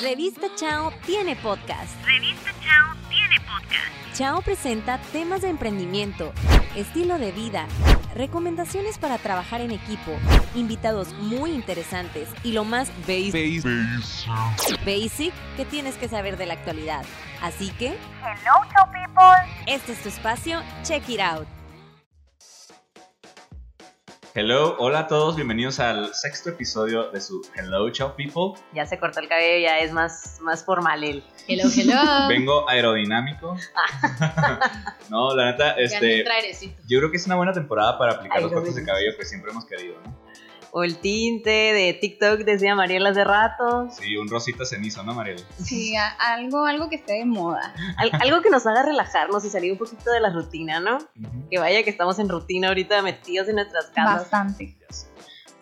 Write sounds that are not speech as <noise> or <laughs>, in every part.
Revista Chao tiene podcast. Revista Chao tiene podcast. Chao presenta temas de emprendimiento, estilo de vida, recomendaciones para trabajar en equipo, invitados muy interesantes y lo más basic, basic que tienes que saber de la actualidad. Así que, Hello, Chao people. este es tu espacio, check it out. Hello, hola a todos, bienvenidos al sexto episodio de su Hello Ciao People. Ya se cortó el cabello, ya es más, más formal él. Hello, hello. <laughs> Vengo aerodinámico. <laughs> no, la neta, este, yo creo que es una buena temporada para aplicar los cortes de cabello que siempre hemos querido, ¿no? O el tinte de TikTok, decía Mariela hace rato. Sí, un rosita cenizo, ¿no, Mariel? Sí, a- algo, algo que esté de moda. Al- algo que nos haga relajarnos y salir un poquito de la rutina, ¿no? Que vaya que estamos en rutina ahorita metidos en nuestras casas. Bastante.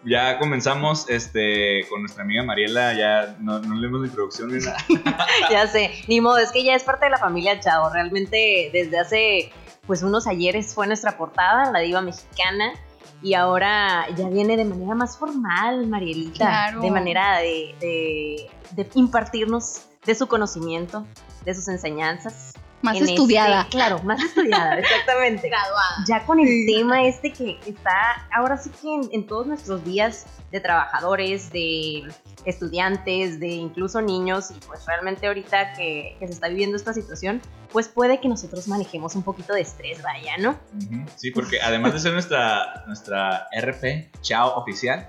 Ya comenzamos este, con nuestra amiga Mariela, ya no, no leemos la introducción ni nada. <laughs> ya sé, ni modo, es que ya es parte de la familia Chao. Realmente desde hace pues unos ayeres fue nuestra portada, la diva mexicana. Y ahora ya viene de manera más formal, Marielita. Claro. De manera de, de- de impartirnos de su conocimiento, de sus enseñanzas. Más en este- estudiada. claro, más estudiada, <laughs> exactamente. Graduada. Ya con el Sí. tema este que está ahora sí que en, en todos nuestros días de trabajadores, de estudiantes, de incluso niños, y pues realmente ahorita que, que se está viviendo esta situación, pues puede que nosotros manejemos un poquito de estrés, vaya, ¿no? Sí, porque además de ser nuestra, nuestra RP Chao oficial,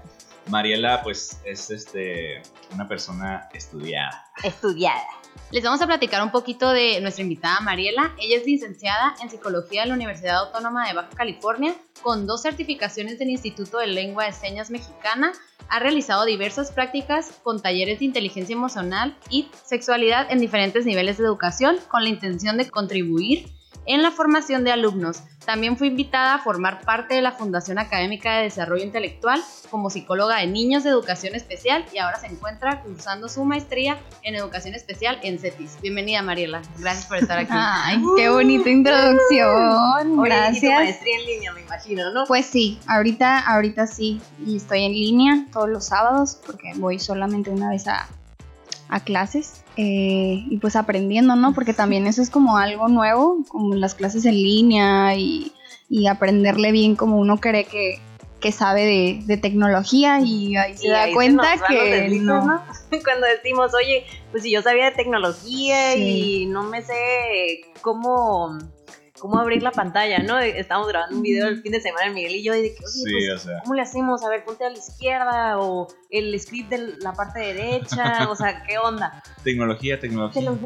Mariela pues es este, una persona estudiada. Estudiada. Les vamos a platicar un poquito de nuestra invitada Mariela. Ella es licenciada en Psicología de la Universidad Autónoma de Baja California, con dos certificaciones del Instituto de Lengua de Señas Mexicana. Ha realizado diversas prácticas con talleres de inteligencia emocional y sexualidad en diferentes niveles de educación, con la intención de contribuir en la formación de alumnos. También fue invitada a formar parte de la Fundación Académica de Desarrollo Intelectual como psicóloga de niños de educación especial y ahora se encuentra cursando su maestría en educación especial en CETIS. Bienvenida Mariela, gracias por estar aquí. Ay, qué bonita introducción. Oye, y tu Gracias. maestría en línea, me imagino, ¿no? Pues sí, ahorita, ahorita sí. Y estoy en línea todos los sábados porque voy solamente una vez a, a clases. Eh, y pues aprendiendo, ¿no? Porque también eso es como algo nuevo, como las clases en línea y, y aprenderle bien como uno cree que, que sabe de, de tecnología y ahí se Y da ahí se cuenta nos que no. ¿no? <laughs> Cuando decimos, oye, pues si yo sabía de tecnología Sí. y no me sé cómo, cómo abrir la pantalla, ¿no? Estábamos grabando un video el fin de semana, Miguel y yo, y de que, oye, Sí, pues, o sea. ¿cómo le hacemos? A ver, ponte a la izquierda o el script de la parte derecha, o sea, ¿qué onda? <laughs> Tecnología, Te tecnología. lo-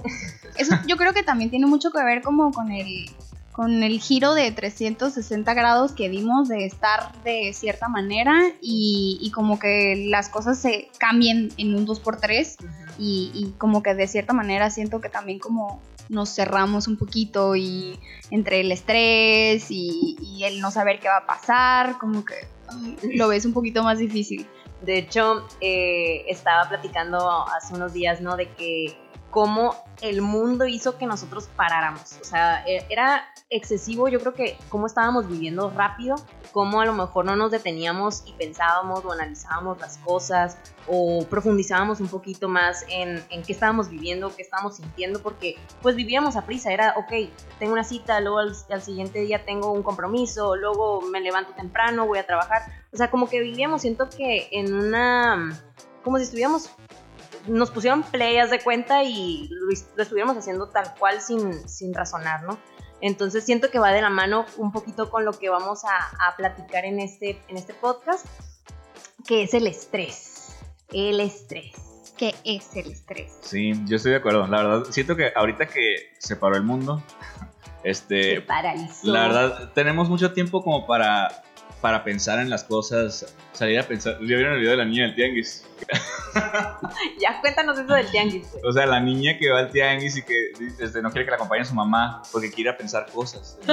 Eso yo creo que también tiene mucho que ver como con el con el giro de 360 grados que dimos de estar de cierta manera y, y como que las cosas se cambien en un 2x3 y, y como que de cierta manera siento que también como nos cerramos un poquito y entre el estrés y, el no saber qué va a pasar, como que ay, lo ves un poquito más difícil. De hecho, eh, estaba platicando hace unos días, ¿no? De que cómo el mundo hizo que nosotros paráramos. O sea, e- era excesivo, yo creo que cómo estábamos viviendo rápido, cómo a lo mejor no nos deteníamos y pensábamos o analizábamos las cosas o profundizábamos un poquito más en, en qué estábamos viviendo, qué estábamos sintiendo, porque pues vivíamos a prisa, era, ok, tengo una cita, luego al, al siguiente día tengo un compromiso, luego me levanto temprano, voy a trabajar, o sea, como que vivíamos, siento que en una, como si estuviéramos, nos pusieron play, haz de cuenta, y lo, lo estuviéramos haciendo tal cual sin, sin razonar, ¿no? Entonces siento que va de la mano un poquito con lo que vamos a, a platicar en este, en este podcast, que es el estrés. El estrés. ¿Qué es el estrés? Sí, yo estoy de acuerdo. La verdad, siento que ahorita que se paró el mundo, <laughs> Se este, paralizó. la verdad, tenemos mucho tiempo como para, para pensar en las cosas, salir a pensar. ¿Ya vieron el video de la niña del tianguis? <laughs> Ya cuéntanos eso del tianguis, güey. O sea, la niña que va al tianguis y que este, no quiere que la acompañe su mamá porque quiere a pensar cosas. <laughs>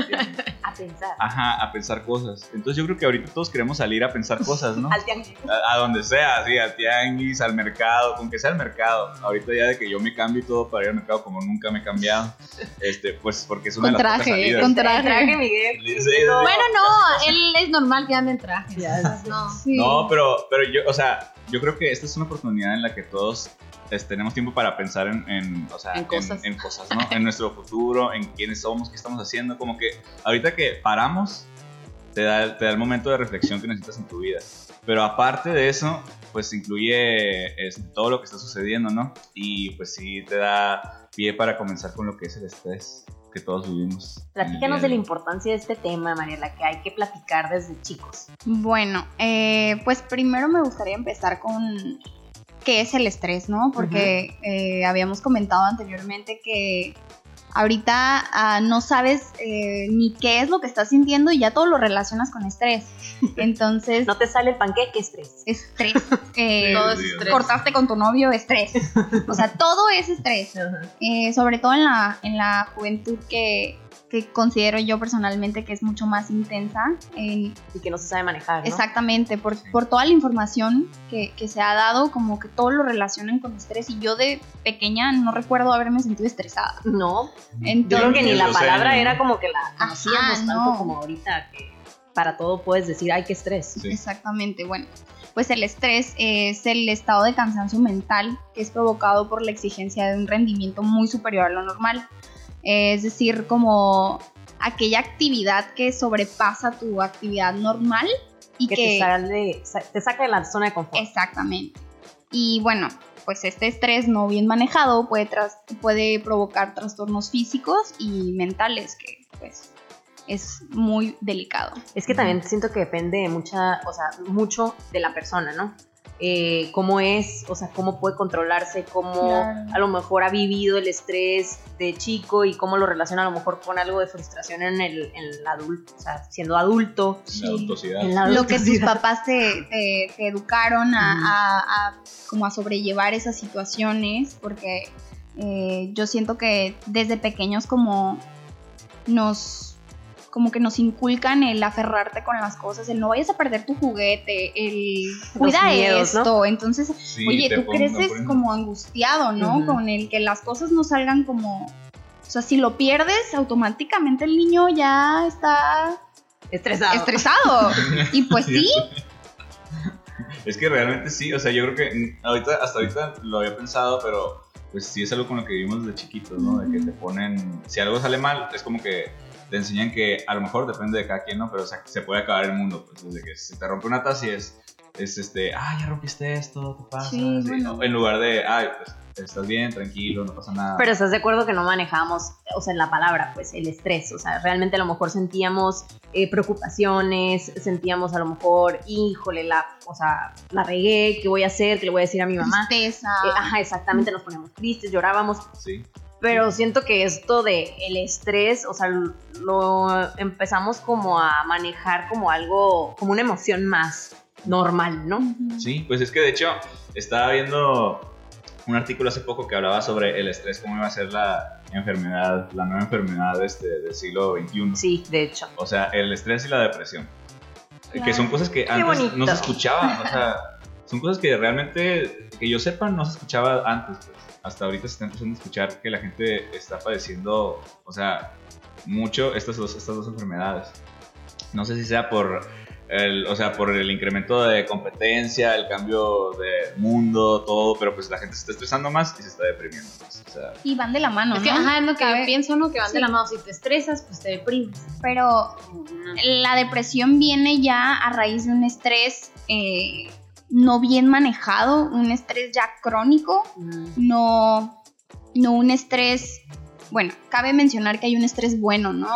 A pensar. Ajá, a pensar cosas. Entonces yo creo que ahorita todos queremos salir a pensar cosas, ¿no? <laughs> Al tianguis. A, a donde sea, sí, al tianguis, al mercado, con que sea el mercado. Ahorita ya de que yo me cambio y todo para ir al mercado como nunca me he cambiado, este, pues porque es una Con de las pocas traje, salidas. con traje. Traje, Miguel. Sí, sí, sí. Bueno, no, él es normal que. Ya, No. Sí. No, pero, pero yo, o sea, yo creo que esta es una oportunidad en la que todos es- tenemos tiempo para pensar en, en, o sea, En cosas. en cosas, ¿no? en nuestro futuro, en quiénes somos, qué estamos haciendo. Como que ahorita que paramos, te da, te da el momento de reflexión que necesitas en tu vida. Pero aparte de eso, pues incluye este, todo lo que está sucediendo, ¿no? Y pues sí te da pie para comenzar con lo que es el estrés que todos vivimos. Platícanos de la importancia de este tema, Mariela, que hay que platicar desde chicos. Bueno, eh, pues primero me gustaría empezar con qué es el estrés, ¿no? Porque eh, habíamos comentado anteriormente que ahorita ah, no sabes eh, ni qué es lo que estás sintiendo y ya todo lo relacionas con estrés. <laughs> Entonces, No te sale el panqueque, estrés. estrés. <laughs> eh, Todo es Sí, estrés. cortaste con tu novio, estrés. O sea, todo es estrés. <laughs> Eh, sobre todo en la, en la juventud que, que considero yo personalmente que es mucho más intensa. en- Y que no se sabe manejar, ¿no? Exactamente, por, por toda la información que, que se ha dado, como que todo lo relacionan con estrés. Y yo de pequeña no recuerdo haberme sentido estresada. No, yo Entonces, creo que ni la palabra era ¿no? como que la conocíamos Ajá, tanto no. como ahorita, que para todo puedes decir, ay, qué estrés. Sí. Exactamente, bueno. Pues el estrés es el estado de cansancio mental que es provocado por la exigencia de un rendimiento muy superior a lo normal. Es decir, como aquella actividad que sobrepasa tu actividad normal y Que, que, te, sale, sa- te saca de la zona de confort. Exactamente. Y bueno, pues este estrés no bien manejado puede, tras- puede provocar trastornos físicos y mentales, que pues es muy delicado. Es que también siento que depende de mucha, o sea, mucho de la persona, ¿no? Eh, cómo es, o sea, cómo puede controlarse, cómo Claro. a lo mejor ha vivido el estrés de chico y cómo lo relaciona a lo mejor con algo de frustración en el, en el adulto, o sea, siendo adulto. La adultosidad. En la Lo que tus adultosidad. papás te, te- te educaron a, a- a como a sobrellevar esas situaciones, porque eh, yo siento que desde pequeños como nos como que nos inculcan el aferrarte con las cosas, el no vayas a perder tu juguete, el cuida miedos, ¿no? esto, entonces Sí, Oye, tú pongo- creces como angustiado, ¿no? Con el que las cosas no salgan como... O sea, si lo pierdes, automáticamente el niño ya está Estresado. estresado. <laughs> y pues sí, Es que realmente sí, o sea, yo creo que ahorita, hasta ahorita lo había pensado, pero pues sí es algo con lo que vivimos desde chiquitos, ¿no? De que te ponen, si algo sale mal, es como que te enseñan que a lo mejor depende de cada quien, ¿no? Pero o sea, se puede acabar el mundo, pues desde que se te rompe una taza y es, es este, ah, ya rompiste esto, ¿qué pasa? Sí, bueno. ¿no? En lugar de, ay, pues estás bien, tranquilo, no pasa nada. Pero estás de acuerdo que no manejamos, o sea, en la palabra, pues el estrés. O sea, realmente a lo mejor sentíamos eh, preocupaciones, sentíamos a lo mejor, híjole, la, o sea, la regué, ¿qué voy a hacer? ¿Qué le voy a decir a mi mamá? tristeza. Eh, ajá, exactamente, nos poníamos tristes, llorábamos. Sí, Pero siento que esto de el estrés, o sea, lo empezamos como a manejar como algo, como una emoción más normal, ¿no? Sí, pues es que de hecho estaba viendo un artículo hace poco que hablaba sobre el estrés, cómo iba a ser la enfermedad, la nueva enfermedad este, del siglo XXI. Sí, de hecho. O sea, el estrés y la depresión. Que son cosas que Qué antes bonito. no se escuchaban. O sea, son cosas que realmente, que yo sepa, no se escuchaba antes. pues. Hasta ahorita se está empezando a escuchar que la gente está padeciendo, o sea, mucho estas dos, estas dos enfermedades. No sé si sea por el, o sea, por el incremento de competencia, el cambio de mundo, todo, pero pues la gente se está estresando más y se está deprimiendo más. O sea, Y van de la mano, Es ¿no? que, ajá, es lo que Cabe- yo pienso, ¿no? Que van Sí. de la mano. Si te estresas, pues te deprimes. Pero la depresión viene ya a raíz de un estrés eh, no bien manejado, un estrés ya crónico, no, no un estrés, bueno, cabe mencionar que hay un estrés bueno, ¿no?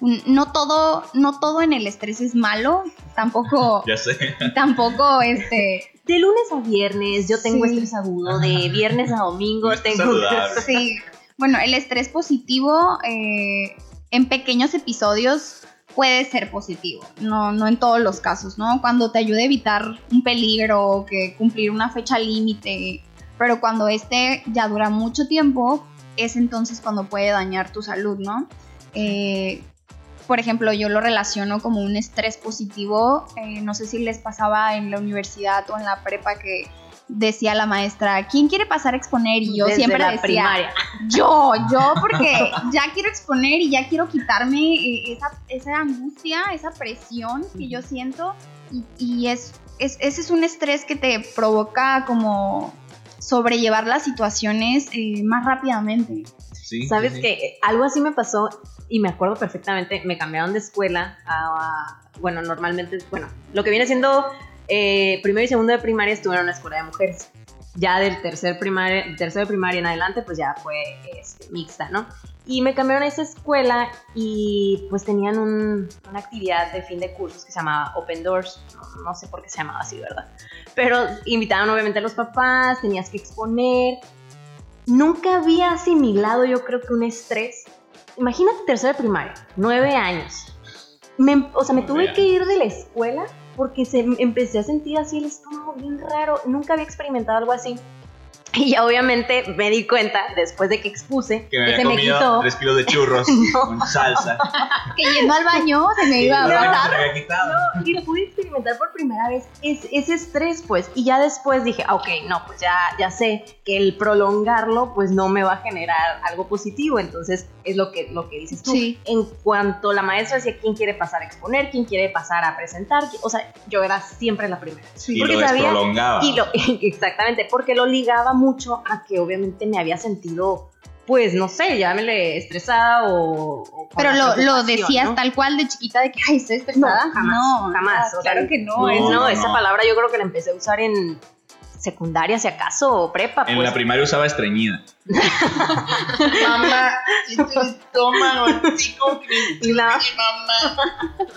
Mm, No todo, no todo en el estrés es malo, tampoco, <laughs> ya sé. tampoco este, De lunes a viernes yo tengo Sí. estrés agudo, de viernes a domingo tengo... Sí, bueno, el estrés positivo eh, en pequeños episodios puede ser positivo, no, no en todos los casos, ¿no? Cuando te ayuda a evitar un peligro que cumplir una fecha límite, pero cuando este ya dura mucho tiempo, es entonces cuando puede dañar tu salud, ¿no? Eh, por ejemplo, yo lo relaciono como un estrés positivo, eh, no sé si les pasaba en la universidad o en la prepa que decía la maestra, ¿quién quiere pasar a exponer? Y yo Desde siempre la decía, primaria. yo, yo, porque ya quiero exponer y ya quiero quitarme eh, esa, esa angustia, esa presión que yo siento. Y, y es, es, ese es un estrés que te provoca como sobrellevar las situaciones eh, más rápidamente. Sí, ¿Sabes sí, sí. que Algo así me pasó y me acuerdo perfectamente. Me cambiaron de escuela a. Bueno, normalmente, bueno, lo que viene siendo eh, primero y segundo de primaria estuve en una escuela de mujeres. Ya del tercer primaria, tercero de primaria en adelante, pues ya fue este, mixta, ¿no? Y me cambiaron a esa escuela y pues tenían un- una actividad de fin de cursos que se llamaba Open Doors. No, no sé por qué se llamaba así, ¿verdad? Pero invitaban obviamente a los papás, tenías que exponer. Nunca había asimilado yo creo que un estrés. Imagínate tercero de primaria, nueve años. Me- o sea, me tuve que ir de la escuela porque se, empecé a sentir así el estómago bien raro. Nunca había experimentado algo así. Y ya obviamente me di cuenta, después de que expuse, Que me que se me quitó. tres kilos de churros <laughs> No. con salsa. <laughs> Que yendo al baño se me iba a había quitado. y pude experimentar por primera vez es- ese estrés, pues. Y ya después dije, ah, ok, no, pues ya, ya sé que el prolongarlo, pues no me va a generar algo positivo. Entonces, es lo que, lo que dices tú. Sí. En cuanto la maestra decía quién quiere pasar a exponer, quién quiere pasar a presentar, o sea, yo era siempre la primera. Y Porque lo sabía-. Y lo, <laughs> exactamente, porque lo ligaba mucho a que obviamente me había sentido, pues no sé, llámele estresada o. o Pero lo, lo decías ¿no? tal cual de chiquita de que, ay, estoy estresada. No, jamás, no, jamás, no, o sea, claro que no. no, es- No, esa palabra yo creo que la empecé a usar en secundaria, si acaso, o prepa. En pues. la primaria usaba estreñida. Mamá, estómago, Y la- mamá.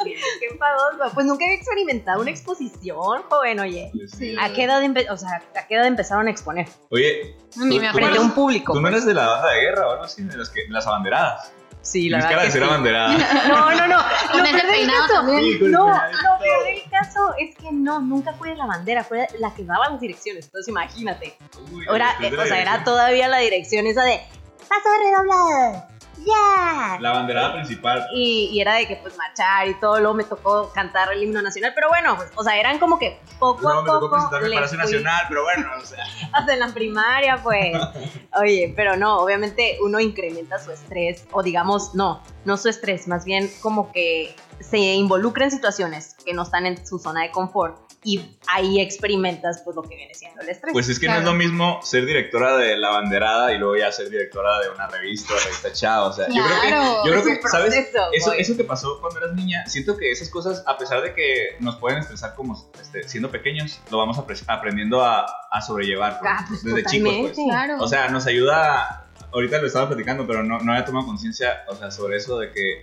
Qué enfadoso. Pues nunca había experimentado una exposición, joven, oye. Sí. ¿A qué edad, o sea, ¿a qué edad empezaron a exponer? Oye, Ni me ¿tú, Frente a no un público. tú no pues. eres de la banda de guerra o algo así? De las, que, de las abanderadas. Sí, la cara verdad. que sí. abanderada. <laughs> No, no, no. Lo ese peor del caso- también. No, lo peor del caso es que no, nunca fue la bandera, fue la que daba las direcciones. Entonces imagínate. Uy, Ahora, eh, o sea, era todavía la dirección esa de paso redoblado. ¡Ya! La banderada principal. Y, y era de que pues marchar y todo, luego me tocó cantar el himno nacional, pero bueno, pues, o sea, eran como que poco No, a me tocó poco presentarme le para Palacio Nacional, pero bueno, o sea. hasta en la primaria, pues. <laughs> Oye, pero no, obviamente uno incrementa su estrés, o digamos, no, no su estrés, más bien como que se involucra en situaciones que no están en su zona de confort y ahí experimentas pues lo que viene siendo el estrés. Pues es que no es lo mismo ser directora de La Banderada y luego ya ser directora de una revista, revista Chao. O sea, yo creo que, yo creo que ¿sabes? proceso, Eso, que pasó cuando eras niña, siento que esas cosas, a pesar de que nos pueden estresar como este, siendo pequeños, lo vamos apre- aprendiendo a, a sobrellevar pues, Ah, pues, desde chicos. Pues. Claro. O sea, nos ayuda. Ahorita lo estaba platicando, pero no, no había tomado conciencia o sea, sobre eso de que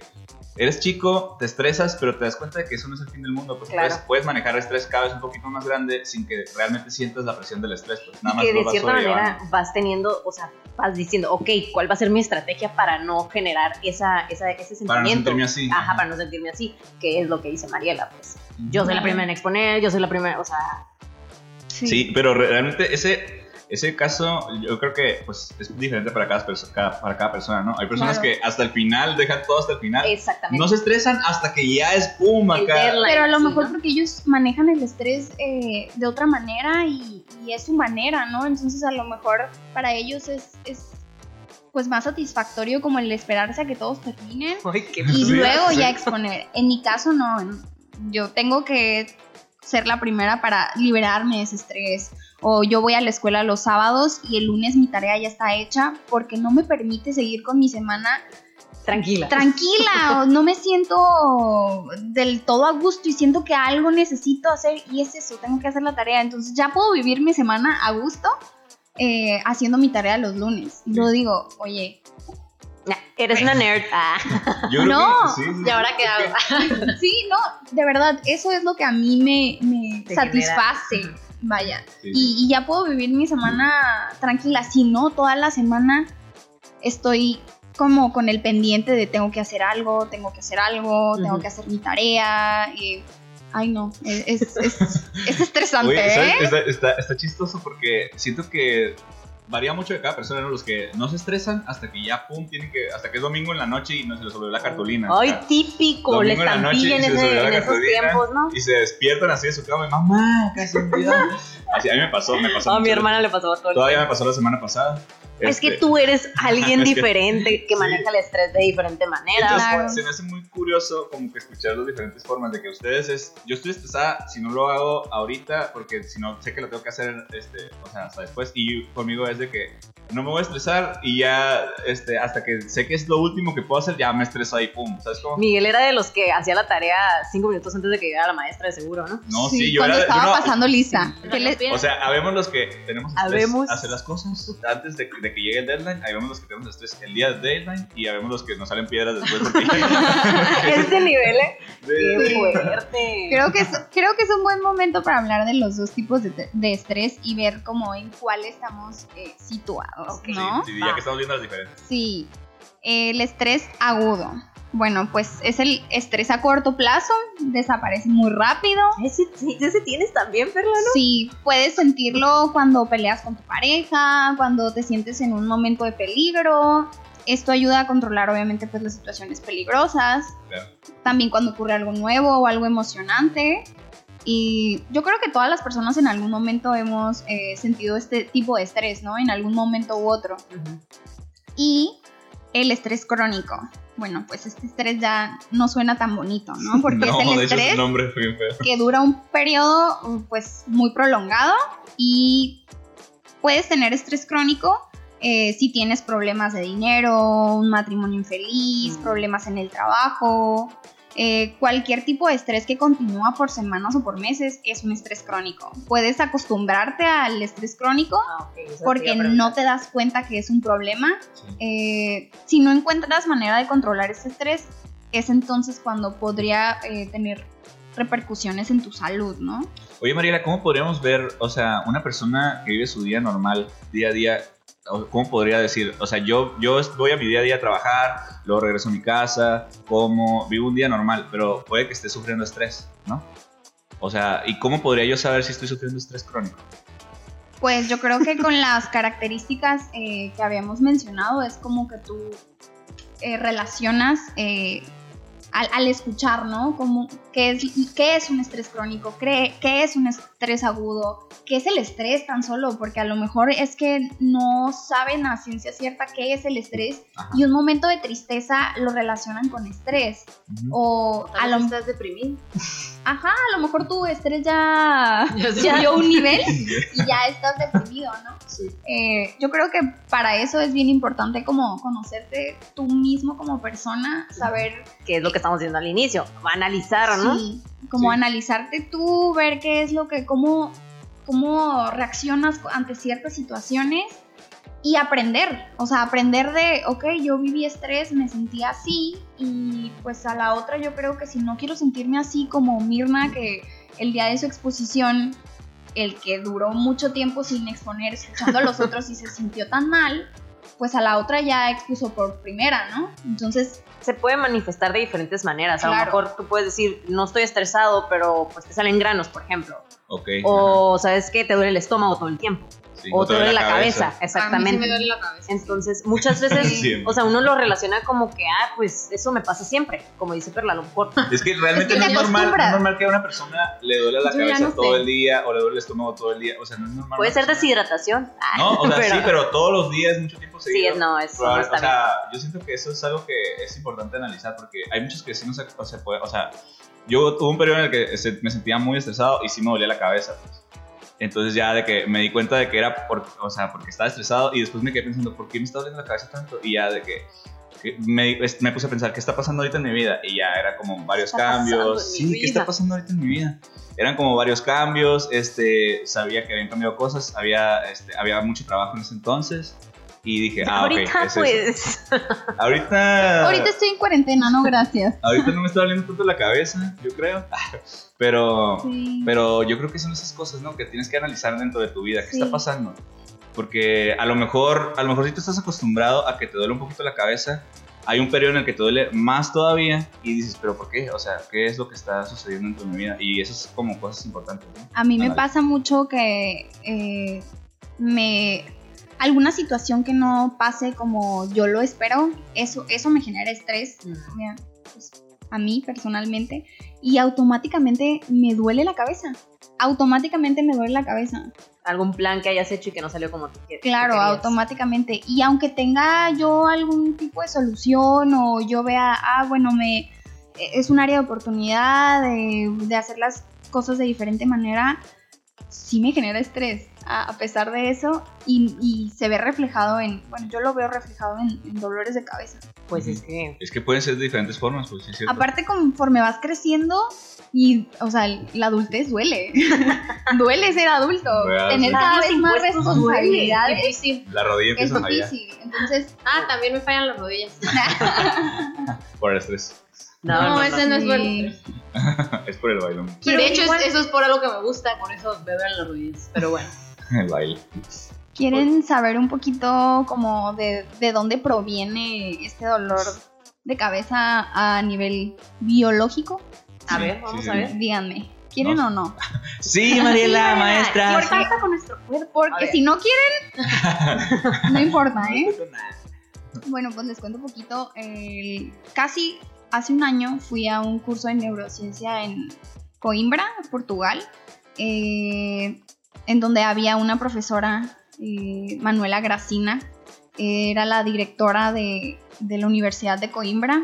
eres chico, te estresas, pero te das cuenta de que eso no es el fin del mundo. Pues Claro. puedes, puedes manejar el estrés cada vez un poquito más grande sin que realmente sientas la presión del estrés. Pues nada más que de cierta manera vas teniendo, o sea, vas diciendo, ok, ¿cuál va a ser mi estrategia para no generar esa, esa, ese sentimiento? Para no sentirme así. Ajá, para no sentirme así, que es lo que dice Mariela, pues. Yo soy la primera en exponer, yo soy la primera, o sea, Sí, pero re- realmente ese, ese caso yo creo que pues, es diferente para cada, para cada persona, ¿no? Hay personas Claro. que hasta el final dejan todo hasta el final. exactamente. No se estresan hasta que ya es pum acá. Pero a lo Sí, mejor ¿no? porque ellos manejan el estrés eh, de otra manera y, y es su manera, ¿no? Entonces a lo mejor para ellos es, es pues más satisfactorio como el esperarse a que todos terminen Ay, qué y Sí, luego sí. ya exponer. En mi caso no, yo tengo que ser la primera para liberarme de ese estrés. O yo voy a la escuela los sábados y el lunes mi tarea ya está hecha porque no me permite seguir con mi semana tranquila. tranquila, <laughs> no me siento del todo a gusto y siento que algo necesito hacer y es eso, tengo que hacer la tarea. Entonces ya puedo vivir mi semana a gusto eh, haciendo mi tarea los lunes. Y luego digo, oye, Nah, eres una nerd. Ah. <laughs> Yo No, que, sí, sí, ¿Y ahora qué hago? sí, no, de verdad, eso es lo que a mí me, me satisface. genera- Vaya. Sí. Y, y ya puedo vivir mi semana tranquila. Si no, toda la semana estoy como con el pendiente de tengo que hacer algo, tengo que hacer algo, tengo que hacer mi tarea. Y, ay, no, es, es, es- es <laughs> estresante. ¿eh? Está, está, está chistoso porque siento que varía mucho de cada persona, ¿no? Los que no se estresan hasta que ya, pum, tienen que, hasta que es domingo en la noche y no se les olvidó la cartulina. Ay, típico, Domingo en la noche estampilla y en, se les olvidó en cartulina. tiempos, ¿no? Y se despiertan así de su cama y mamá, casi olvidó. <laughs> Así a mí me pasó, me pasó. A mi hermana le pasó todo el Todavía me pasó la semana pasada. Es que Este, tú eres alguien <laughs> que- diferente que Sí. maneja el estrés de diferente manera. Entonces, Claro. se me hace muy curioso como que escuchar las diferentes formas de que ustedes es, yo estoy estresada si no lo hago ahorita porque si no sé que lo tengo que hacer este, o sea, hasta después y conmigo es de que no me voy a estresar y ya este hasta que sé que es lo último que puedo hacer ya me estreso ahí pum, ¿sabes cómo? Miguel era de los que hacía la tarea cinco minutos antes de que llegara la maestra, de seguro, ¿no? No, sí, yo cuando era yo estaba no- pasando lista. Sí. ¿Qué le- Bien. o sea, habemos los que tenemos estrés Habemos. hacer las cosas antes de, de que llegue el deadline, habemos los que tenemos estrés el día del deadline y habemos los que nos salen piedras después porque <laughs> <laughs> Este nivel, ¿eh? Qué fuerte. Creo que, es, creo que es un buen momento para hablar de los dos tipos de, de estrés y ver cómo en cuál estamos eh, situados, Ok. ¿no? Sí, sí, ya que estamos viendo las diferencias. Sí, el estrés agudo. Bueno, pues es el estrés a corto plazo, desaparece muy rápido. Ese, sí, ese tienes también, Perla, ¿no? Sí, puedes sentirlo cuando peleas con tu pareja, cuando te sientes en un momento de peligro. Esto ayuda a controlar obviamente pues las situaciones peligrosas. Claro. También cuando ocurre algo nuevo o algo emocionante. Y yo creo que todas las personas en algún momento hemos eh, sentido este tipo de estrés, ¿no? En algún momento u otro. Y el estrés crónico. Bueno, pues este estrés ya no suena tan bonito, ¿no? Porque <laughs> no, es el estrés que dura un periodo pues muy prolongado y puedes tener estrés crónico eh, si tienes problemas de dinero, un matrimonio infeliz, Mm. problemas en el trabajo, eh, cualquier tipo de estrés que continúa por semanas o por meses es un estrés crónico. Puedes acostumbrarte al estrés crónico Ah, porque no te das cuenta que es un problema. Sí. Eh, si no encuentras manera de controlar ese estrés, es entonces cuando podría eh, tener repercusiones en tu salud, ¿no? Oye, Mariela, ¿cómo podríamos ver, o sea, una persona que vive su día normal, día a día, cómo podría decir, o sea, yo, yo voy a mi día a día a trabajar, luego regreso a mi casa, como, vivo un día normal, pero puede que esté sufriendo estrés, ¿no? O sea, ¿y cómo podría yo saber si estoy sufriendo estrés crónico? Pues yo creo que con las características eh, que habíamos mencionado es como que tú eh, relacionas eh, al, escuchar, ¿no? Como, ¿qué, es, ¿Qué es un estrés crónico? ¿Qué, ¿Qué es un estrés agudo? ¿Qué es el estrés tan solo? Porque a lo mejor es que no saben a ciencia cierta qué es el estrés Ajá. y un momento de tristeza lo relacionan con estrés. Ujú. O a lo, vez estás deprimido. ajá, a lo mejor tu estrés ya <laughs> Ya un nivel <laughs> y ya estás deprimido, ¿no? Sí. Eh, yo creo que para eso es bien importante como conocerte tú mismo como persona, saber Que es lo que estamos diciendo al inicio. Analizar, ¿no? sí, como Sí. analizarte tú, ver qué es lo que, cómo, cómo reaccionas ante ciertas situaciones y aprender, o sea, aprender de, ok, yo viví estrés, me sentí así y pues a la otra yo creo que si no quiero sentirme así como Mirna, que el día de su exposición, el que duró mucho tiempo sin exponer, escuchando a los <laughs> otros y se sintió tan mal, pues a la otra ya expuso por primera, ¿no? Entonces, Se puede manifestar de diferentes maneras. A lo mejor tú puedes decir, no estoy estresado, pero pues te salen granos, por ejemplo. Ok. O sabes que te duele el estómago todo el tiempo. Sí, o te duele la cabeza. A mí sí Exactamente. me duele la cabeza. Entonces, muchas <laughs> veces, Sí. o sea, uno lo relaciona como que, ah, pues eso me pasa siempre, como dice Perla, a lo mejor. Es que realmente Es que no, es normal, no es normal que a una persona le duele la Yo cabeza no todo sé. el día o le duele el estómago todo el día. O sea, no es normal. Puede ser persona- deshidratación. Ah, No, o sea, <laughs> sí, pero todos los días, mucho tiempo seguido. es- no, no Probable- está o sea, yo siento que eso es algo que es importante analizar porque hay muchos que sí no se, o se puede, o sea, yo tuve un periodo en el que se- me sentía muy estresado y sí me dolía la cabeza. pues. Entonces ya de que me di cuenta de que era por, o sea, porque estaba estresado y después me quedé pensando, ¿por qué me está doliendo la cabeza tanto? Y ya de que, me, me puse a pensar, ¿qué está pasando ahorita en mi vida? Y ya era como varios cambios. Sí, ¿qué está pasando ahorita en mi vida? Eran como varios cambios, este, sabía que habían cambiado cosas, había, este, había mucho trabajo en ese entonces. Y dije, ah, Ahorita, es eso. pues. Ahorita. ahorita estoy en cuarentena, no gracias. ahorita no me está doliendo tanto la cabeza, yo creo. <laughs> Pero. Sí. Pero yo creo que son esas cosas, ¿no? Que tienes que analizar dentro de tu vida. ¿Qué Sí. está pasando? Porque a lo mejor, a lo mejor si tú estás acostumbrado a que te duele un poquito la cabeza, hay un periodo en el que te duele más todavía y dices, pero ¿por qué? O sea, ¿qué es lo que está sucediendo en tu vida? Y eso es como cosas importantes, ¿no? A mí me pasa mucho que eh, me alguna situación que no pase como yo lo espero, eso, eso me genera estrés mira, pues, a mí personalmente y automáticamente me duele la cabeza. Automáticamente me duele la cabeza. algún plan que hayas hecho y que no salió como tú quieres. Claro, automáticamente. Y aunque tenga yo algún tipo de solución o yo vea, ah, bueno, me es un área de oportunidad de, de hacer las cosas de diferente manera, sí me genera estrés a, pesar de eso y, se ve reflejado en, bueno, yo lo veo reflejado en, dolores de cabeza. Pues es que... Es que pueden ser de diferentes formas, pues sí, Aparte conforme vas creciendo y, o sea, la adultez duele. <laughs> duele ser adulto. Tener cada vez más responsabilidades. La rodilla es difícil. Entonces... Ah, también me fallan las rodillas. <laughs> Por el estrés. No, no, ese no es por el <laughs> es por el bailón. Y de hecho, eso es por algo que me gusta, por eso me duelen las rodillas. Pero bueno. <laughs> el baile. ¿Quieren saber un poquito como de, de dónde proviene este dolor de cabeza a nivel biológico? A ver, vamos a ver. Díganme. ¿Quieren o no? Sí, Mariela, maestra. ¿Qué pasa con nuestro cuerpo? Porque si no quieren, <laughs> no importa, ¿eh? Bueno, pues les cuento un poquito. casi hace un año fui a un curso de neurociencia en Coimbra, Portugal, eh, en donde había una profesora, eh, Manuela Gracina, era la directora de, la Universidad de Coimbra,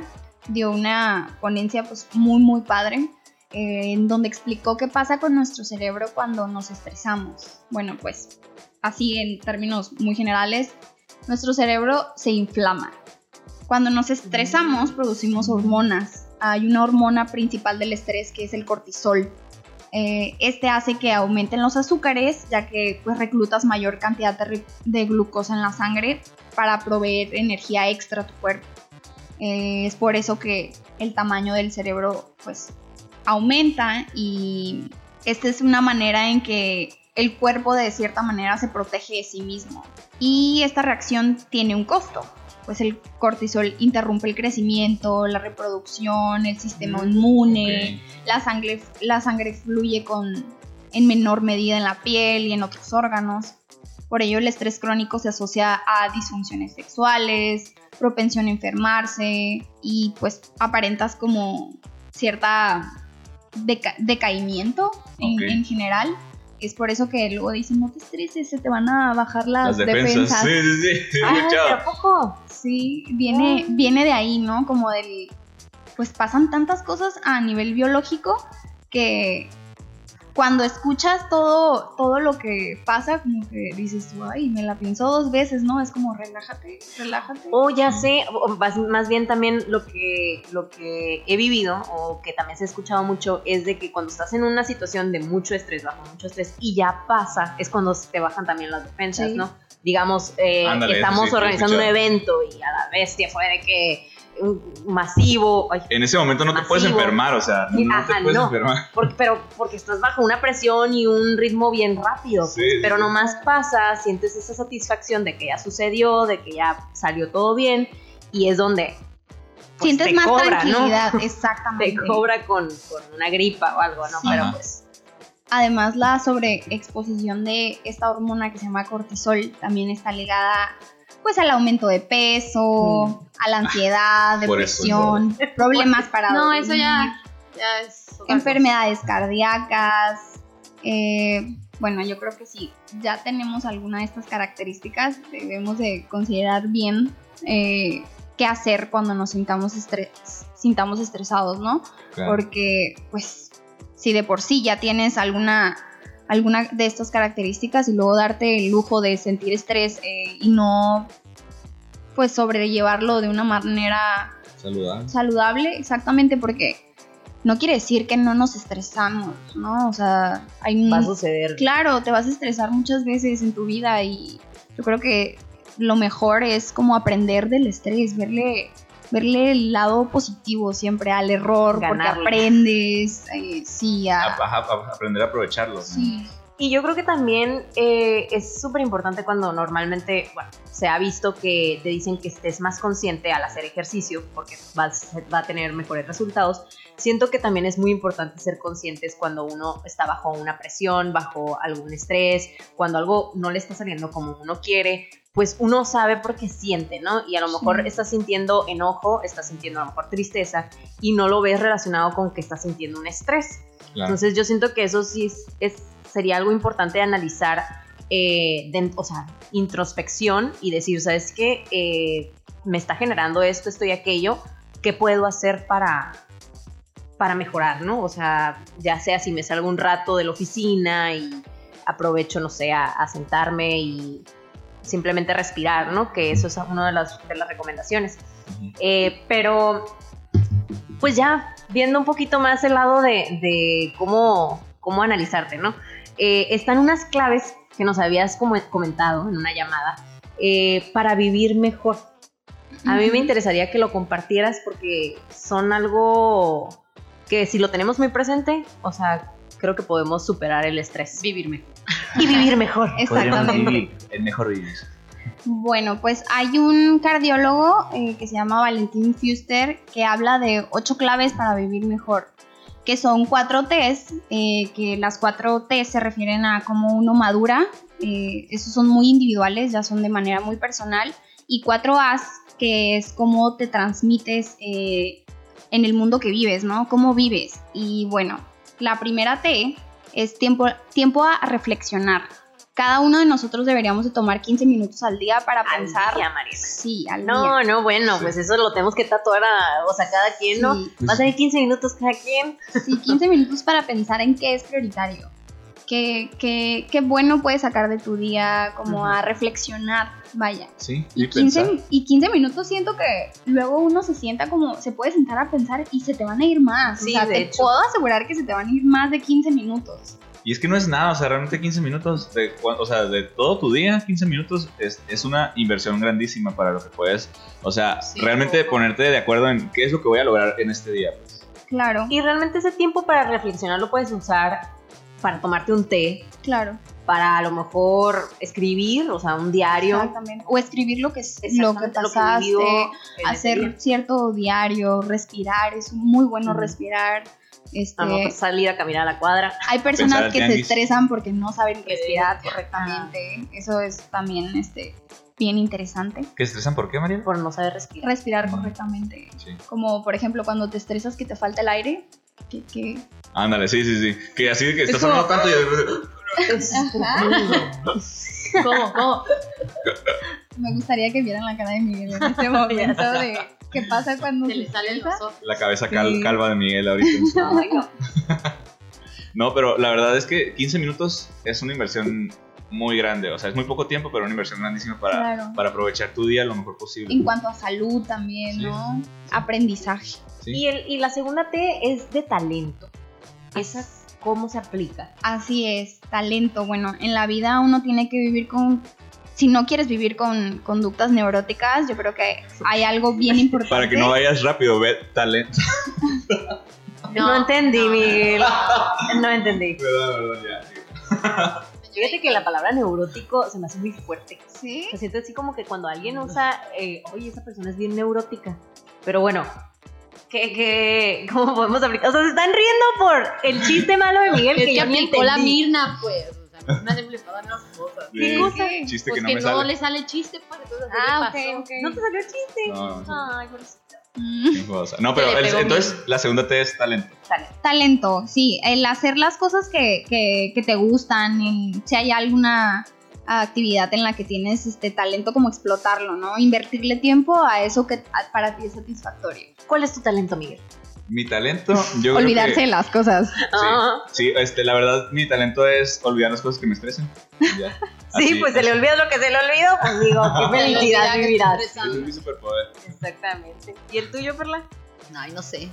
dio una ponencia pues muy muy padre, eh, en donde explicó qué pasa con nuestro cerebro cuando nos estresamos. Bueno, pues así en términos muy generales, nuestro cerebro se inflama cuando nos estresamos producimos hormonas. Hay una hormona principal del estrés que es el cortisol. Eh, este hace que aumenten los azúcares ya que pues reclutas mayor cantidad de, glucosa en la sangre para proveer energía extra a tu cuerpo. Eh, es por eso que el tamaño del cerebro pues aumenta y esta es una manera en que el cuerpo de cierta manera se protege de sí mismo. Y esta reacción tiene un costo pues el cortisol interrumpe el crecimiento, la reproducción, el sistema mm, inmune, la, sangre, la sangre fluye con, en menor medida en la piel y en otros órganos. Por ello el estrés crónico se asocia a disfunciones sexuales, propensión a enfermarse y pues aparentas como cierta decaimiento en general. Es por eso que luego dicen, no te estreses, se te van a bajar las, defensas. Sí, sí, sí. <laughs> Ah, poco? Sí, viene, viene de ahí, ¿no? Como del... Pues pasan tantas cosas a nivel biológico que cuando escuchas todo, todo lo que pasa, como que dices, ay, me la pienso dos veces, ¿no? Es como, relájate, relájate. O ya sé, más, bien también lo que, lo que he vivido, o que también se ha escuchado mucho, es de que cuando estás en una situación de mucho estrés, bajo mucho estrés, y ya pasa, es cuando te bajan también las defensas, ¿no? Digamos, eh, estamos organizando un evento y a la bestia fue de que masivo. en ese momento no te puedes enfermar, o sea, no te puedes enfermar. Porque, pero porque estás bajo una presión y un ritmo bien rápido. Pues, pero nomás pasa, sientes esa satisfacción de que ya sucedió, de que ya salió todo bien y es donde pues, sientes más tranquilidad, <laughs> exactamente. Te cobra con, una gripa o algo, ¿no? Pero pues Además, la sobreexposición de esta hormona que se llama cortisol también está ligada pues al aumento de peso, mm. a la ansiedad, depresión, problemas para No, eso ya, es enfermedades cardíacas. Eh, bueno, yo creo que si ya tenemos alguna de estas características, debemos de considerar bien eh, qué hacer cuando nos sintamos, sintamos estresados, ¿no? Porque, pues, si de por sí ya tienes alguna alguna de estas características y luego darte el lujo de sentir estrés eh, y no pues sobrellevarlo de una manera saludable. saludable, exactamente porque no quiere decir que no nos estresamos, ¿no? O sea, hay va a suceder. Claro, te vas a estresar muchas veces en tu vida y yo creo que lo mejor es como aprender del estrés, verle verle el lado positivo siempre al error, porque aprendes, eh, sí, a, aprender a aprovecharlo. Sí. Y yo creo que también eh, es súper importante cuando normalmente, bueno, se ha visto que te dicen que estés más consciente al hacer ejercicio porque vas, va a tener mejores resultados. Siento que también es muy importante ser conscientes cuando uno está bajo una presión, bajo algún estrés, cuando algo no le está saliendo como uno quiere, pues uno sabe por qué siente, ¿no? Y a lo mejor estás sintiendo enojo, estás sintiendo a lo mejor tristeza y no lo ves relacionado con que estás sintiendo un estrés. Entonces yo siento que eso sí es, sería algo importante de analizar eh, de- o sea, introspección y decir, ¿sabes qué? Eh, me está generando esto, esto y aquello, ¿qué puedo hacer para, para mejorar, ¿no? O sea, ya sea si me salgo un rato de la oficina y aprovecho, no sé, a, a sentarme y simplemente respirar, ¿no? Que eso es una de las, de las recomendaciones. Eh, pero, pues ya, viendo un poquito más el lado de, de cómo, cómo analizarte, ¿no? Eh, están unas claves que nos habías como- comentado en una llamada eh, para vivir mejor. A mí me interesaría que lo compartieras porque son algo que si lo tenemos muy presente, o sea, creo que podemos superar el estrés Vivir mejor. y vivir mejor. <laughs> Exactamente. el mejor vivir. Bueno, pues hay un cardiólogo eh, que se llama Valentín Fuster que habla de ocho claves para vivir mejor, que son cuatro T's, eh, que las cuatro T's se refieren a cómo uno madura, eh, esos son muy individuales, ya son de manera muy personal, y cuatro A's, que es cómo te transmites eh, en el mundo que vives, ¿no? Cómo vives. Y bueno, la primera T es tiempo, tiempo a reflexionar. Cada uno de nosotros deberíamos de tomar 15 minutos al día para Al pensar. día. Sí, al No, día. no, bueno, Sí. pues eso lo tenemos que tatuar a, o sea, cada quien, ¿no? Sí, Va a ser 15 minutos cada quien. sí, 15 minutos para pensar en qué es prioritario. Qué, qué, qué bueno puedes sacar de tu día, como a reflexionar, vaya. Sí, Y y pensar. 15, y 15 minutos siento que luego uno se sienta como, se puede sentar a pensar y se te van a ir más. Sí, o sea, de te hecho. puedo asegurar que se te van a ir más de 15 minutos. Y es que no es nada, o sea, realmente 15 minutos, de, cua- o sea, de todo tu día, 15 minutos es, es una inversión grandísima para lo que puedes, o sea, Sí. realmente ponerte de acuerdo en qué es lo que voy a lograr en este día. Pues. Claro, Y realmente ese tiempo para reflexionar lo puedes usar para tomarte un té, claro. para a lo mejor escribir, o sea, un diario. Exactamente. O escribir lo que, es- lo que lo que pasaste, hacer cierto diario, respirar, es muy bueno respirar. Este, A lo mejor salir a caminar a la cuadra. hay personas que se estresan porque no saben respirar correctamente. Eso es también este, bien interesante. ¿Qué estresan por qué, María? Por no saber respirar. Respirar correctamente. Sí. Como por ejemplo cuando te estresas que te falta el aire. Que, que- Ándale, sí, sí, sí. Que así de que estás como- hablando tanto y... ¿Cómo? ¿Cómo? me gustaría que vieran la cara de Miguel en este <laughs> momento de qué pasa cuando Se se le salen los ojos. La cabeza cal- Sí. calva de Miguel ahorita. <laughs> Ay, no. <laughs> No, pero la verdad es que 15 minutos es una inversión muy grande. O sea, es muy poco tiempo, pero una inversión grandísima para, Claro. para aprovechar tu día lo mejor posible. En cuanto a salud también, Sí. ¿no? Aprendizaje. Sí. Y, el, y la segunda T es de talento. ¿Esa cómo se aplica? Así es, talento. Bueno, en la vida uno tiene que vivir con... Si no quieres vivir con conductas neuróticas, yo creo que hay algo bien <laughs> importante. Para que no vayas rápido, ve talento. <laughs> No, entendí, no. Miguel. No entendí. Verdad, verdad, ya. sí. Fíjate que la palabra neurótico se me hace muy fuerte. ¿Sí? Se siente así como que cuando alguien usa, eh, oye, esa persona es bien neurótica. Pero bueno, ¿qué, qué, ¿cómo podemos aplicar? O sea, se están riendo por el chiste malo de Miguel Es que que yo ni aplicó la entendí. Mirna, pues. O sea, Mirna siempre le las cosas. ¿Qué Sí. cosa? Chiste Pues que no me sale. le sale chiste, pues entonces Ah, le ok, pasó. ok. ¿No te salió el chiste? No, no, no. Ay, cosa. No, pero el- entonces bien. la segunda T es talento. Talento, sí, el hacer las cosas que, que- que te gustan, el- si hay alguna actividad en la que tienes este talento, como explotarlo, ¿no? Invertirle tiempo a eso que para ti es satisfactorio. ¿Cuál es tu talento, Miguel? Mi talento, yo Olvidarse creo de las cosas. Ah. sí, sí, este, la verdad, mi talento es olvidar las cosas que me estresen. Ya. <laughs> Sí, Así, pues se le olvida lo que se le olvidó, pues digo, qué <laughs> felicidad vivirás. es mi superpoder. Exactamente. ¿Y el tuyo, Perla? Ay, no sé.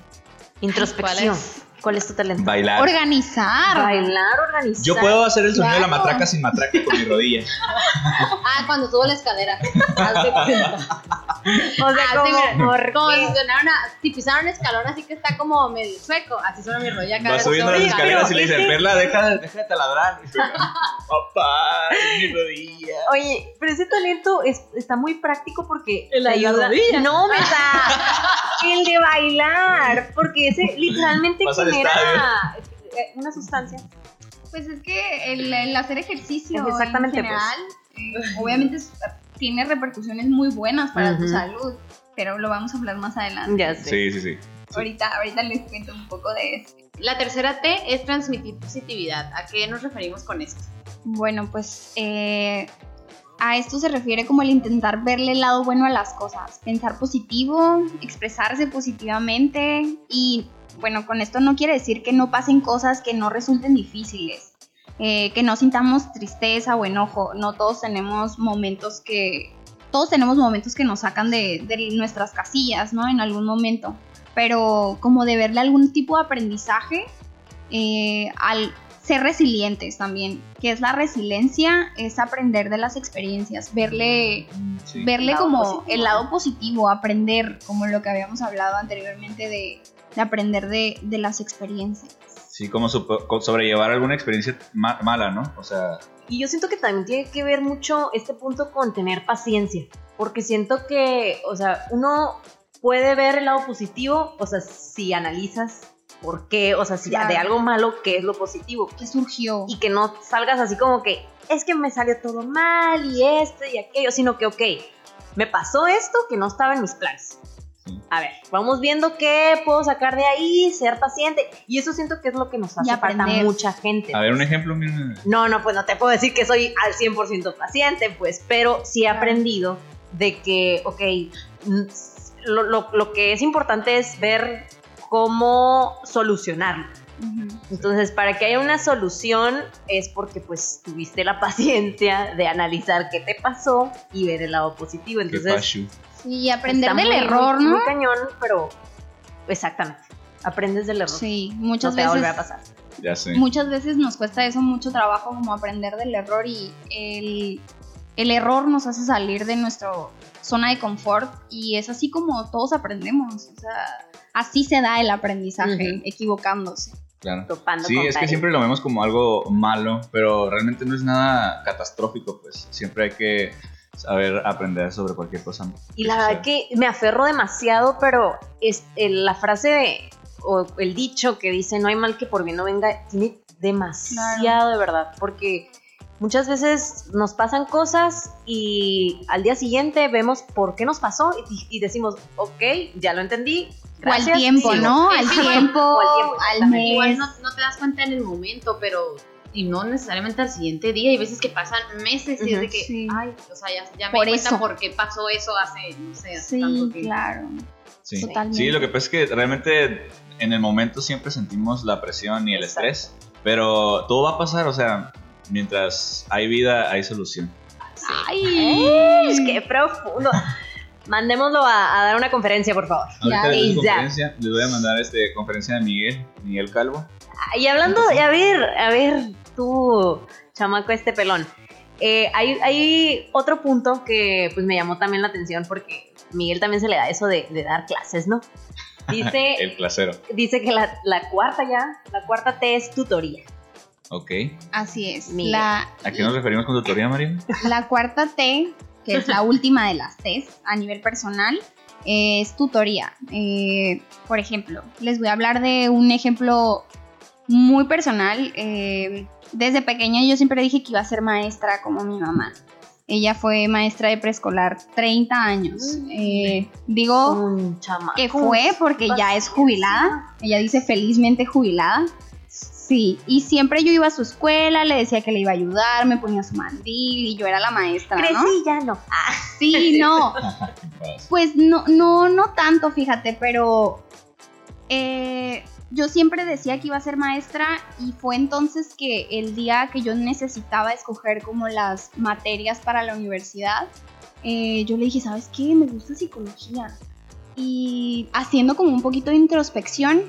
Introspección. ¿Cuál ¿Cuál es tu talento? Bailar. Organizar. Bailar, organizar. Yo puedo hacer el sonido de la matraca sin matraca con mi rodilla. <laughs> Ah, cuando subo la escalera. <laughs> Cuenta. O sea, Ah, sí, como, ¿por Como si una, si pisara un escalón así que está como medio sueco, así suena mi rodilla cada Va vez subiendo las la escaleras y le dicen, Perla, deja, de- deja de taladrar. Y <laughs> Papá, mi rodilla. Oye, pero ese talento es- está muy práctico porque El ayuda. rodilla. No, meta. el de bailar, porque ese literalmente Vas genera eh, una sustancia. Pues es que el, el hacer ejercicio Exactamente, en general, eh, obviamente es- tiene repercusiones muy buenas para tu salud, pero lo vamos a hablar más adelante. Ya sé. Sí, sí, sí. Ahorita, ahorita les cuento un poco de eso. La tercera T es transmitir positividad. ¿A qué nos referimos con esto? Bueno, pues eh, a esto se refiere como el intentar verle el lado bueno a las cosas, pensar positivo, expresarse positivamente y bueno, con esto no quiere decir que no pasen cosas que no resulten difíciles, eh, que no sintamos tristeza o enojo, no todos tenemos momentos que, todos tenemos momentos que nos sacan de, de nuestras casillas, ¿no? En algún momento, pero como de verle algún tipo de aprendizaje eh, al ser resilientes también, que es la resiliencia, es aprender de las experiencias, verle, Sí. verle como positivo. el lado positivo, aprender, como lo que habíamos hablado anteriormente de, de aprender de, de las experiencias. Sí, como sobrellevar alguna experiencia ma- mala, ¿no? O sea, Y yo siento que también tiene que ver mucho este punto con tener paciencia, porque siento que, o sea, uno puede ver el lado positivo, o sea, si analizas por qué, o sea, si Claro. de algo malo, qué es lo positivo, ¿Qué surgió? y que no salgas así como que es que me salió todo mal y esto y aquello, sino que, ok, me pasó esto que no estaba en mis planes. A ver, vamos viendo qué puedo sacar de ahí, ser paciente. Y eso siento que es lo que nos hace falta mucha gente. a ver, un ejemplo. No, no, pues no te puedo decir que soy al 100% paciente, pues, pero sí he aprendido de que, ok, lo, lo- lo que es importante es ver cómo solucionarlo. Entonces, para que haya una solución es porque pues tuviste la paciencia de analizar qué te pasó y ver el lado positivo. ¿Qué Entonces, Sí, aprender está del muy- error, muy- ¿no? Muy cañón, pero exactamente. Aprendes del error. Sí, no muchas te va a veces volver a pasar. Ya sé. muchas veces nos cuesta eso mucho trabajo como aprender del error y el, el error nos hace salir de nuestra zona de confort y es así como todos aprendemos, o sea, así se da el aprendizaje, equivocándose. Claro. Topando Sí, con es que siempre lo vemos como algo malo, pero realmente no es nada catastrófico, pues siempre hay que saber aprender sobre cualquier cosa. Y la verdad que me aferro demasiado, pero es, el- la frase de- o el dicho que dice no hay mal que por bien no venga, tiene demasiado de verdad, porque muchas veces nos pasan cosas y al día siguiente vemos por qué nos pasó y, y decimos, ok, ya lo entendí. O al gracias, tiempo, sigo". ¿no? Al tiempo, <laughs> o al tiempo, al exactamente. Igual mes. no, no te das cuenta en el momento, pero y no necesariamente al siguiente día. Hay veces que pasan meses y es de que, sí. ay, o sea, ya, ya me Por cuenta eso. por qué pasó eso hace, no sé, hace Sí, tanto tiempo. claro. Sí. Totalmente. sí, lo que pasa es que realmente en el momento siempre sentimos la presión y el Exacto. estrés, pero todo va a pasar, o sea, mientras hay vida, hay solución. ¡Ay! ¡Qué profundo! <laughs> Mandémoslo a, a dar una conferencia, por favor. Ahorita Ya. les conferencia, les voy a mandar este conferencia de Miguel, Miguel Calvo. Y hablando, de- a ver, a ver, tú, chamaco este pelón. Eh, hay, hay otro punto que pues me llamó también la atención porque Miguel también se le da eso de, de dar clases, ¿no? Dice, <laughs> El placero. dice que la, la cuarta ya, la cuarta T es tutoría. Ok. Así es. Miguel. La, ¿A qué nos referimos con tutoría, María? <laughs> La cuarta T, que es la última de las T's a nivel personal, es tutoría. Eh, por ejemplo, les voy a hablar de un ejemplo muy personal. Eh, desde pequeña yo siempre dije que iba a ser maestra como mi mamá. Ella fue maestra de preescolar 30 años. Eh, digo que fue porque ya es jubilada. Ella dice felizmente jubilada. Sí, y siempre yo iba a su escuela, le decía que le iba a ayudar, me ponía su mandil y yo era la maestra, ¿no? Crecí ya no. Ah, Sí, no. <laughs> Pues no, no, no tanto, fíjate, pero eh, yo siempre decía que iba a ser maestra y fue entonces que el día que yo necesitaba escoger como las materias para la universidad, eh, yo le dije, ¿sabes qué? Me gusta psicología. Y haciendo como un poquito de introspección,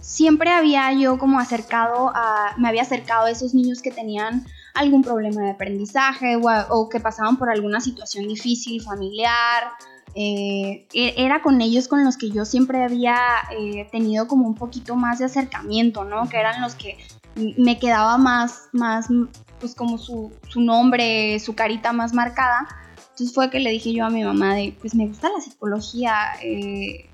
siempre había yo como acercado a, me había acercado a esos niños que tenían algún problema de aprendizaje o, o que pasaban por alguna situación difícil familiar. Eh, e- era con ellos con los que yo siempre había eh, tenido como un poquito más de acercamiento, ¿no? Que eran los que me quedaba más, más, pues como su, su nombre, su carita más marcada. Entonces fue que le dije yo a mi mamá de, pues me gusta la psicología, eh,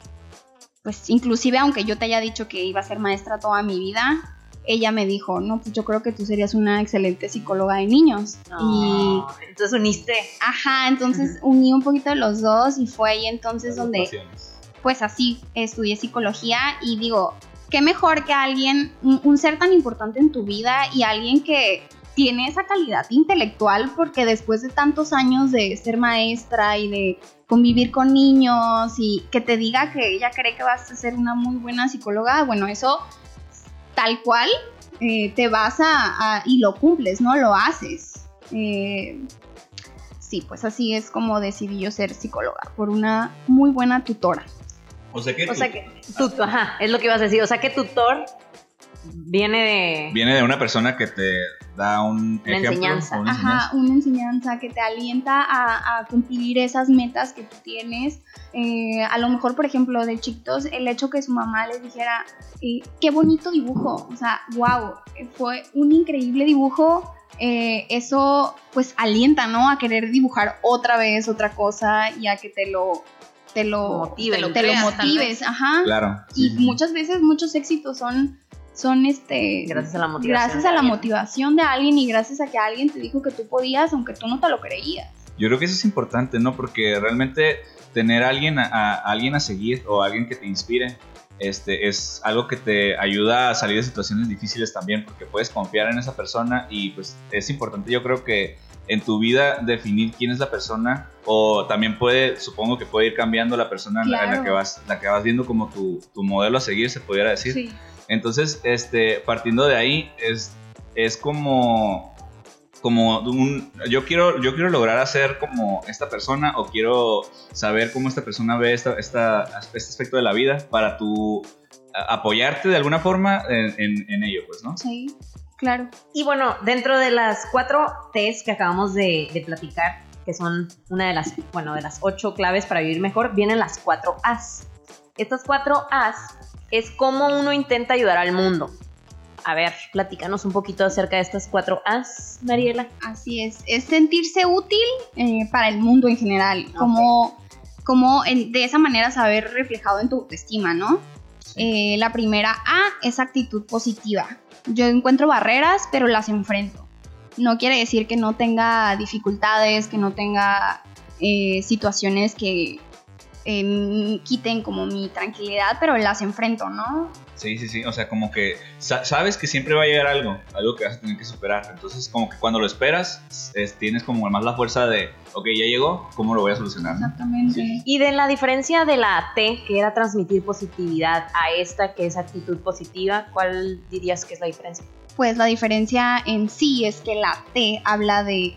pues inclusive aunque yo te haya dicho que iba a ser maestra toda mi vida, ella me dijo, no, pues yo creo que tú serías una excelente psicóloga de niños. Y, Entonces uniste. ajá, entonces uní un poquito de los dos y fue ahí entonces donde, pues así, estudié psicología y digo, qué mejor que alguien, un, un ser tan importante en tu vida y alguien que tiene esa calidad intelectual porque después de tantos años de ser maestra y de convivir con niños y que te diga que ella cree que vas a ser una muy buena psicóloga, bueno, eso tal cual eh, te vas a, a- y lo cumples, ¿no? Lo haces. Eh, sí, pues así es como decidí yo ser psicóloga, por una muy buena tutora. O sea que, O sea que, ajá, es lo que ibas a decir. O sea que tutor viene de... viene de una persona que te da un Una ejemplo. enseñanza. una Ajá, enseñanza. una enseñanza que te alienta a, a cumplir esas metas que tú tienes. Eh, a lo mejor, por ejemplo, de chiquitos, el hecho que su mamá les dijera, eh, qué bonito dibujo, o sea, wow, fue un increíble dibujo. eh, eso pues alienta, ¿no? A querer dibujar otra vez otra cosa y a que te lo, te lo, Motive, te lo, te lo motives, ajá. Claro. Y sí. muchas veces muchos éxitos son, son este, Gracias a la motivación. gracias de a la alguien. motivación de alguien y gracias a que alguien te dijo que tú podías, aunque tú no te lo creías. Yo creo que eso es importante, ¿no? Porque realmente tener a alguien a, a- a alguien a seguir o alguien que te inspire este, es algo que te ayuda a salir de situaciones difíciles también, porque puedes confiar en esa persona y pues es importante yo creo que en tu vida definir quién es la persona o también puede, supongo que puede ir cambiando la persona en la- en la Claro. que vas, la que vas viendo como tu, tu modelo a seguir, se pudiera decir. Sí. Entonces, este, partiendo de ahí, es, es como, como un, yo quiero, yo quiero lograr hacer como esta persona o quiero saber cómo esta persona ve esta, esta, este aspecto de la vida para tu apoyarte de alguna forma en, en- en ello, pues, ¿no? Sí, claro. Y bueno, dentro de las cuatro T's que acabamos de, de platicar, que son una de las, bueno, de las ocho claves para vivir mejor, vienen las cuatro A's. Estas cuatro A's es cómo uno intenta ayudar al mundo. A ver, platícanos un poquito acerca de estas cuatro A's, Mariela. Así es. Es sentirse útil eh, para el mundo en general. Como, como en- de esa manera saber reflejado en tu autoestima, ¿no? Eh, la primera A es actitud positiva. Yo encuentro barreras, pero las enfrento. No quiere decir que no tenga dificultades, que no tenga eh, situaciones que eh, quiten como mi tranquilidad, pero las enfrento, ¿no? Sí, sí, sí. O sea, como que sa- sabes que siempre va a llegar algo, algo que vas a tener que superar. Entonces, como que cuando lo esperas, es- tienes como más la fuerza de, ok, ya llegó, ¿cómo lo voy a solucionar? no? Exactamente. Y de la diferencia de la T, que era transmitir positividad, a esta que es actitud positiva, ¿cuál dirías que es la diferencia? Pues la diferencia en sí es que la T habla de.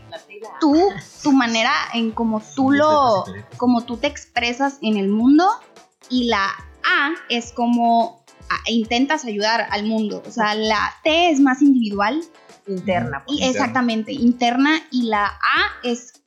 Tú, tu manera en cómo tú lo, como tú te expresas en el mundo y la A es como intentas ayudar al mundo. O sea, la T es más individual interna. pues. y exactamente interna y la A es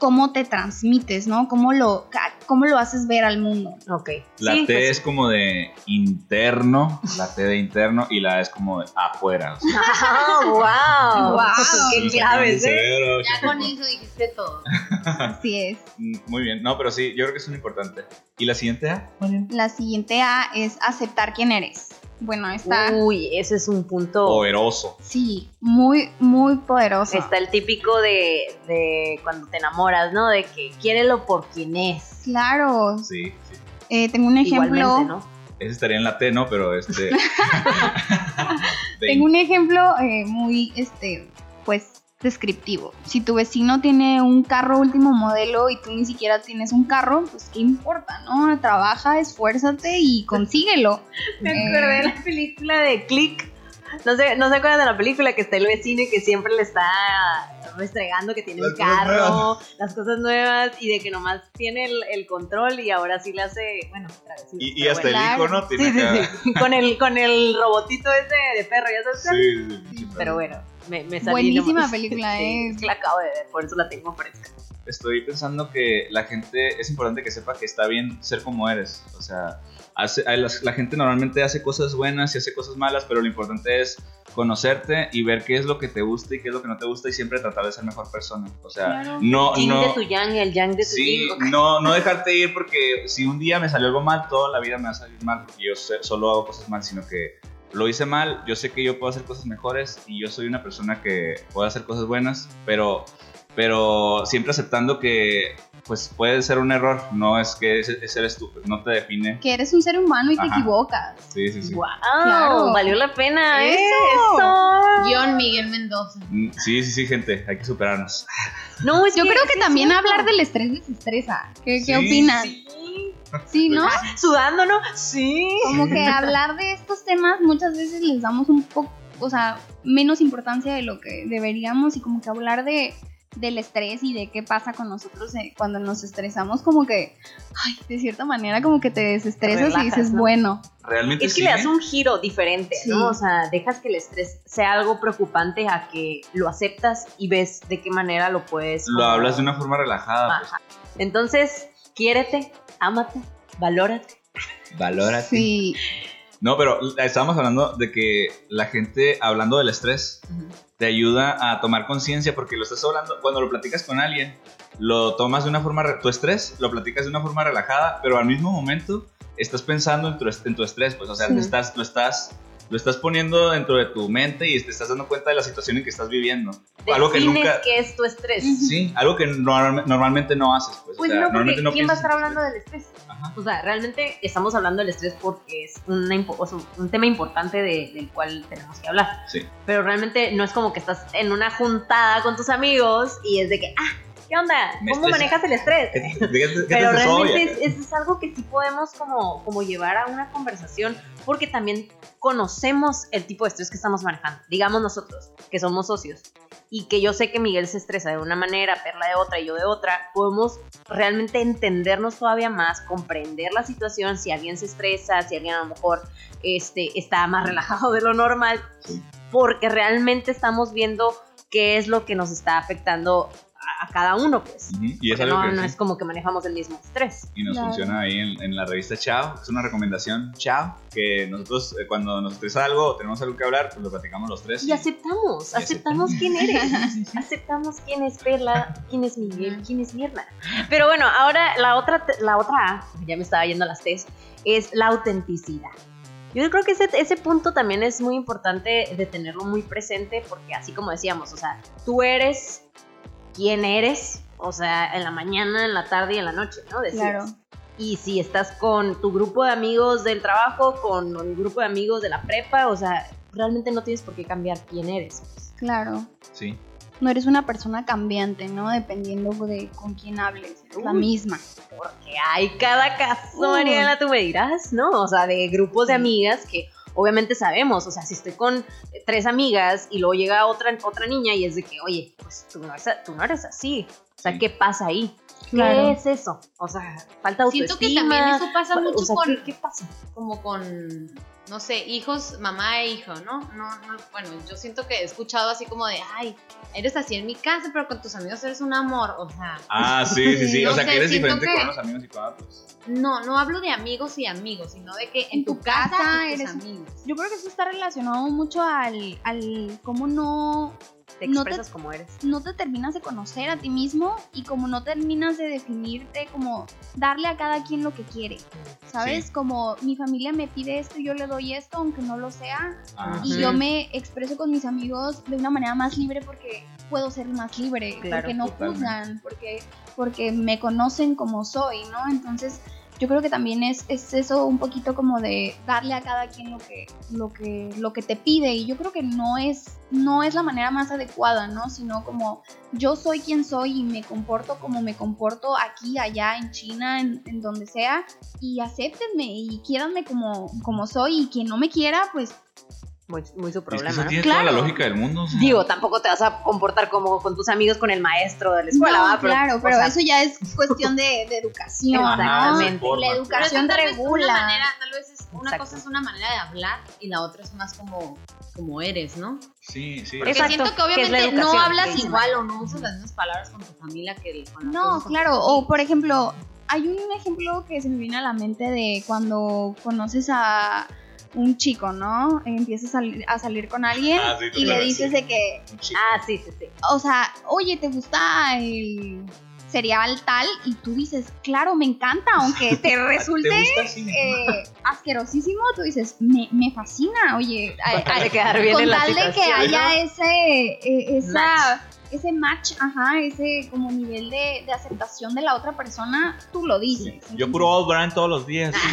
cómo te transmites, ¿no? Cómo lo, cómo lo haces ver al mundo. Ok. La Sí, T pues, es como de interno, la T de interno y la A es como de afuera. o sea, ¡Ah, <laughs> wow! Wow. ¡Qué sí, claves, sí, eh! cerebro, Ya con eso dijiste todo. Así es. Mm, Muy bien, no, pero sí, yo creo que es muy importante. ¿Y la siguiente A? La siguiente A es aceptar quién eres. Bueno, está, Uy, ese es un punto. Poderoso. sí, muy, muy poderoso. Está el típico de, de cuando te enamoras, ¿no? De que quiérelo por quien es. Claro. Sí, sí. Eh, tengo un ejemplo. Igualmente, ¿no? Ese estaría en la T, ¿no? Pero este. <laughs> <laughs> Tengo un ejemplo eh, muy, este, pues, descriptivo. Si tu vecino tiene un carro último modelo y tú ni siquiera tienes un carro, pues qué importa, ¿no? Trabaja, esfuérzate y <laughs> consíguelo. Me Eh, acordé de la película de Click. No sé, no se acuerdan de la película que está el vecino y que siempre le está restregando que tiene Las un carro, las cosas nuevas y de que nomás tiene el, el control y ahora sí le hace, bueno, travesuras, Y, y hasta bueno. el icono tiene Sí, sí, acá- sí. Con el, con el robotito ese de perro, ya sabes. sí, sí, Pero bueno, me, me salí Buenísima nomás. película, <laughs> Sí, eh. es la acabo de ver, por eso la tengo fresca. Estoy pensando que la gente, es importante que sepa que está bien ser como eres. O sea, hace, la gente normalmente hace cosas buenas y hace cosas malas, pero lo importante es conocerte y ver qué es lo que te gusta y qué es lo que no te gusta y siempre tratar de ser mejor persona. O sea, Claro. no, no. de tu yang y el yang de tu Sí, yin. no, no dejarte ir porque si un día me salió algo mal, toda la vida me va a salir mal porque yo solo hago cosas mal, sino que lo hice mal, yo sé que yo puedo hacer cosas mejores y yo soy una persona que puede hacer cosas buenas, pero, pero siempre aceptando que pues puede ser un error, no es que ese, ese eres tú, no te define. Que eres un ser humano y te equivocas. Sí, sí, sí. ¡Wow! Claro. Valió la pena. ¿eh? Eso. Eso. Guión Miguel Mendoza. Mm, Sí, sí, sí, gente, hay que superarnos. No, es Yo creo que sí también hablar del estrés desestresa. ¿Qué, qué Sí, opinan? Sí. <laughs> Sí, ¿no? Sudando, ¿no? Sí. Como que hablar de estos temas muchas veces les damos un poco, o sea, menos importancia de lo que deberíamos y como que hablar de del estrés y de qué pasa con nosotros eh, cuando nos estresamos como que ay, de cierta manera como que te desestresas relajas, y dices ¿no? bueno Realmente Es que sí, le das ¿eh? un giro diferente, Sí. ¿no? O sea, dejas que el estrés sea algo preocupante a que lo aceptas y ves de qué manera lo puedes. Lo como- hablas de una forma relajada, pues. Entonces, quiérete, ámate, valórate. Valórate. sí No, pero estábamos hablando de que la gente, hablando del estrés, te ayuda a tomar conciencia porque lo estás hablando, cuando lo platicas con alguien, lo tomas de una forma, tu estrés, lo platicas de una forma relajada, pero al mismo momento estás pensando en tu, en tu estrés, pues, o sea, Sí. te estás, lo, estás, lo estás poniendo dentro de tu mente y te estás dando cuenta de la situación en que estás viviendo. Algo que Defines nunca... qué es tu estrés. Sí, algo que normal- normalmente no haces, pues. Pues o sea, no, porque no ¿quién va a estar hablando del estrés? Ajá. O sea, realmente estamos hablando del estrés porque es una impo- o sea, un tema importante de- del cual tenemos que hablar. Sí. Pero realmente no es como que estás en una juntada con tus amigos y es de que, ah, ¿qué onda? ¿Cómo manejas el estrés? <laughs> ¿Qué te- qué te- qué Pero realmente es, es- algo que sí podemos como, como llevar a una conversación porque también conocemos el tipo de estrés que estamos manejando. Digamos nosotros, que somos socios, y que yo sé que Miguel se estresa de una manera, Perla de otra y yo de otra, podemos realmente entendernos todavía más, comprender la situación, si alguien se estresa, si alguien a lo mejor este, está más relajado de lo normal, porque realmente estamos viendo qué es lo que nos está afectando a, cada uno, pues. Y es algo no, que no sí. es como que manejamos el mismo estrés. y nos Claro. funciona ahí en, en la revista Chao. Es una recomendación Chao, que nosotros eh, cuando nos estresa algo o tenemos algo que hablar, pues lo platicamos los tres. Y aceptamos, Y aceptamos quién <laughs> eres. Aceptamos quién es Perla, quién es Miguel, quién es Mirna. Pero bueno, ahora la otra, la otra ya me estaba yendo a las T's, es la autenticidad. Yo creo que ese, ese punto también es muy importante de tenerlo muy presente porque así como decíamos, o sea, tú eres quien eres, o sea, en la mañana, en la tarde y en la noche, ¿no? Decías. Claro. Y si estás con tu grupo de amigos del trabajo, con el grupo de amigos de la prepa, o sea, realmente no tienes por qué cambiar quién eres. pues. claro Sí. no eres una persona cambiante no dependiendo de con quién hables es la misma Porque hay cada caso, Uy. Mariela, tú me dirás, ¿no? O sea, de grupos de amigas que obviamente sabemos, o sea, si estoy con tres amigas y luego llega otra, otra niña y es de que, oye, pues tú no eres, tú no eres así. O sea. ¿qué pasa ahí? Claro. ¿Qué es eso? O sea, falta autoestima. Siento que también eso pasa o mucho sea, con, ¿qué, qué pasa? como con, no sé, hijos, mamá e hijo, ¿no? No, no, bueno, yo siento que he escuchado así como de, ay, eres así en mi casa, pero con tus amigos eres un amor, o sea, Ah, sí, sí, sí. <laughs> No o sea, sé, que eres diferente que- con los amigos y con otros. No, no hablo de amigos y amigos, sino de que en, tu, tu casa, casa y tus eres- amigos. yo creo que eso está relacionado mucho al al cómo no Te No te- expresas como eres. no te terminas de conocer a ti mismo y como no terminas de definirte, como darle a cada quien lo que quiere, ¿sabes? Sí. Como mi familia me pide esto, yo le doy esto, aunque no lo sea, Ah, y yo me expreso con mis amigos de una manera más libre porque puedo ser más libre, Claro, porque no totalmente. juzgan, porque, porque me conocen como soy, ¿no? Entonces yo creo que también es, es eso un poquito como de darle a cada quien lo que, lo que, lo que te pide y yo creo que no es, no es la manera más adecuada, ¿no? Sino como yo soy quien soy y me comporto como me comporto aquí, allá, en China, en, donde sea y acéptenme y quiéranme como, como soy y quien no me quiera, pues Muy, muy su Es que problema, eso ¿no? tiene toda la lógica del mundo. o sea. Digo, tampoco te vas a comportar como con tus amigos con el maestro de la escuela, no, ¿va? claro, o pero sea, eso ya es cuestión de, de educación. Exactamente. La educación Pero tal vez regula. Una manera, tal vez es, una Exacto. cosa es una manera de hablar y la otra es más como, como eres, ¿no? Sí, sí. Porque Exacto, siento que obviamente no hablas igual o no usas las mismas palabras con tu familia que con No, claro, o por ejemplo, hay un ejemplo que se me viene a la mente de cuando conoces a un chico, ¿no? Empiezas a salir, a salir con alguien Ah, sí, y le dices sí. de que. Ah, sí, sí, sí. o sea, oye, ¿te gusta el cereal tal? Y tú dices, claro, me encanta, aunque <laughs> te resulte ¿Te gusta eh, asquerosísimo, tú dices, me, me fascina, oye, <laughs> a- a- Hay que quedar bien con en la tal de que haya ¿no? ese, eh, esa, ese match, ajá, ese como nivel de, de aceptación de la otra persona, tú lo dices. Yo puro All Brand todos los días. <laughs>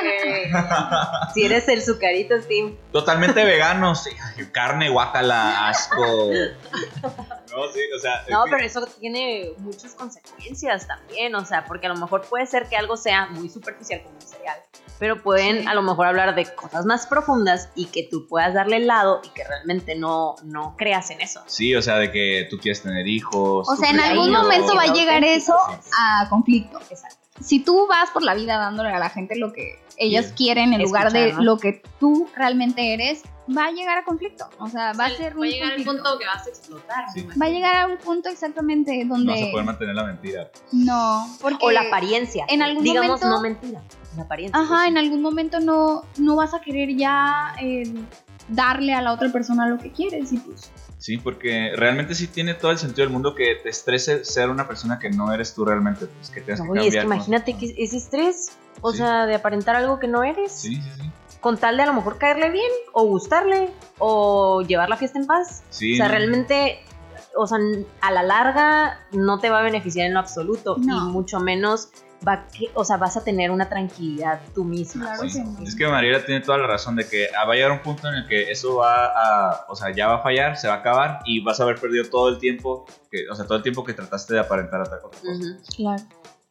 Ok. si eres el sucarito, Tim. Totalmente vegano, sí. Carne, guacala, asco. <laughs> No, sí, o sea. No, pero eso tiene muchas consecuencias también, o sea, porque a lo mejor puede ser que algo sea muy superficial como un cereal, pero pueden Sí. a lo mejor hablar de cosas más profundas y que tú puedas darle el lado y que realmente no, no creas en eso. Sí, o sea, de que tú quieres tener hijos. O sea, en algún momento va a llegar eso a conflicto. Exacto. Si tú vas por la vida dándole a la gente lo que ellas Sí. quieren en lugar de Escuchar, ¿no? lo que tú realmente eres, va a llegar a conflicto. O sea, va a ser un Va a llegar conflicto. punto que vas a explotar. Sí. Va a llegar a un punto exactamente donde No vas a poder mantener la mentira. no, porque O la apariencia. en algún digamos momento- no mentira, la apariencia. Ajá, en algún momento no, no vas a querer ya eh, darle a la otra persona lo que quieres y pues Sí, porque realmente sí tiene todo el sentido del mundo que te estrese ser una persona que no eres tú realmente, pues que tengas que Oye, cambiar. es que imagínate que ese estrés, o Sí. sea, de aparentar algo que no eres, Sí, sí, sí. Con tal de a lo mejor caerle bien, o gustarle, o llevar la fiesta en paz. Sí, o sea, no. realmente, o sea, a la larga no te va a beneficiar en lo absoluto, No. y mucho menos va que, o sea, vas a tener una tranquilidad tú misma. Claro pues. que no. Es que Mariela tiene toda la razón de que va a llegar un punto en el que eso va a, o sea, ya va a fallar, se va a acabar y vas a haber perdido todo el tiempo, que, o sea, todo el tiempo que trataste de aparentar otra cosa. Ujú. claro.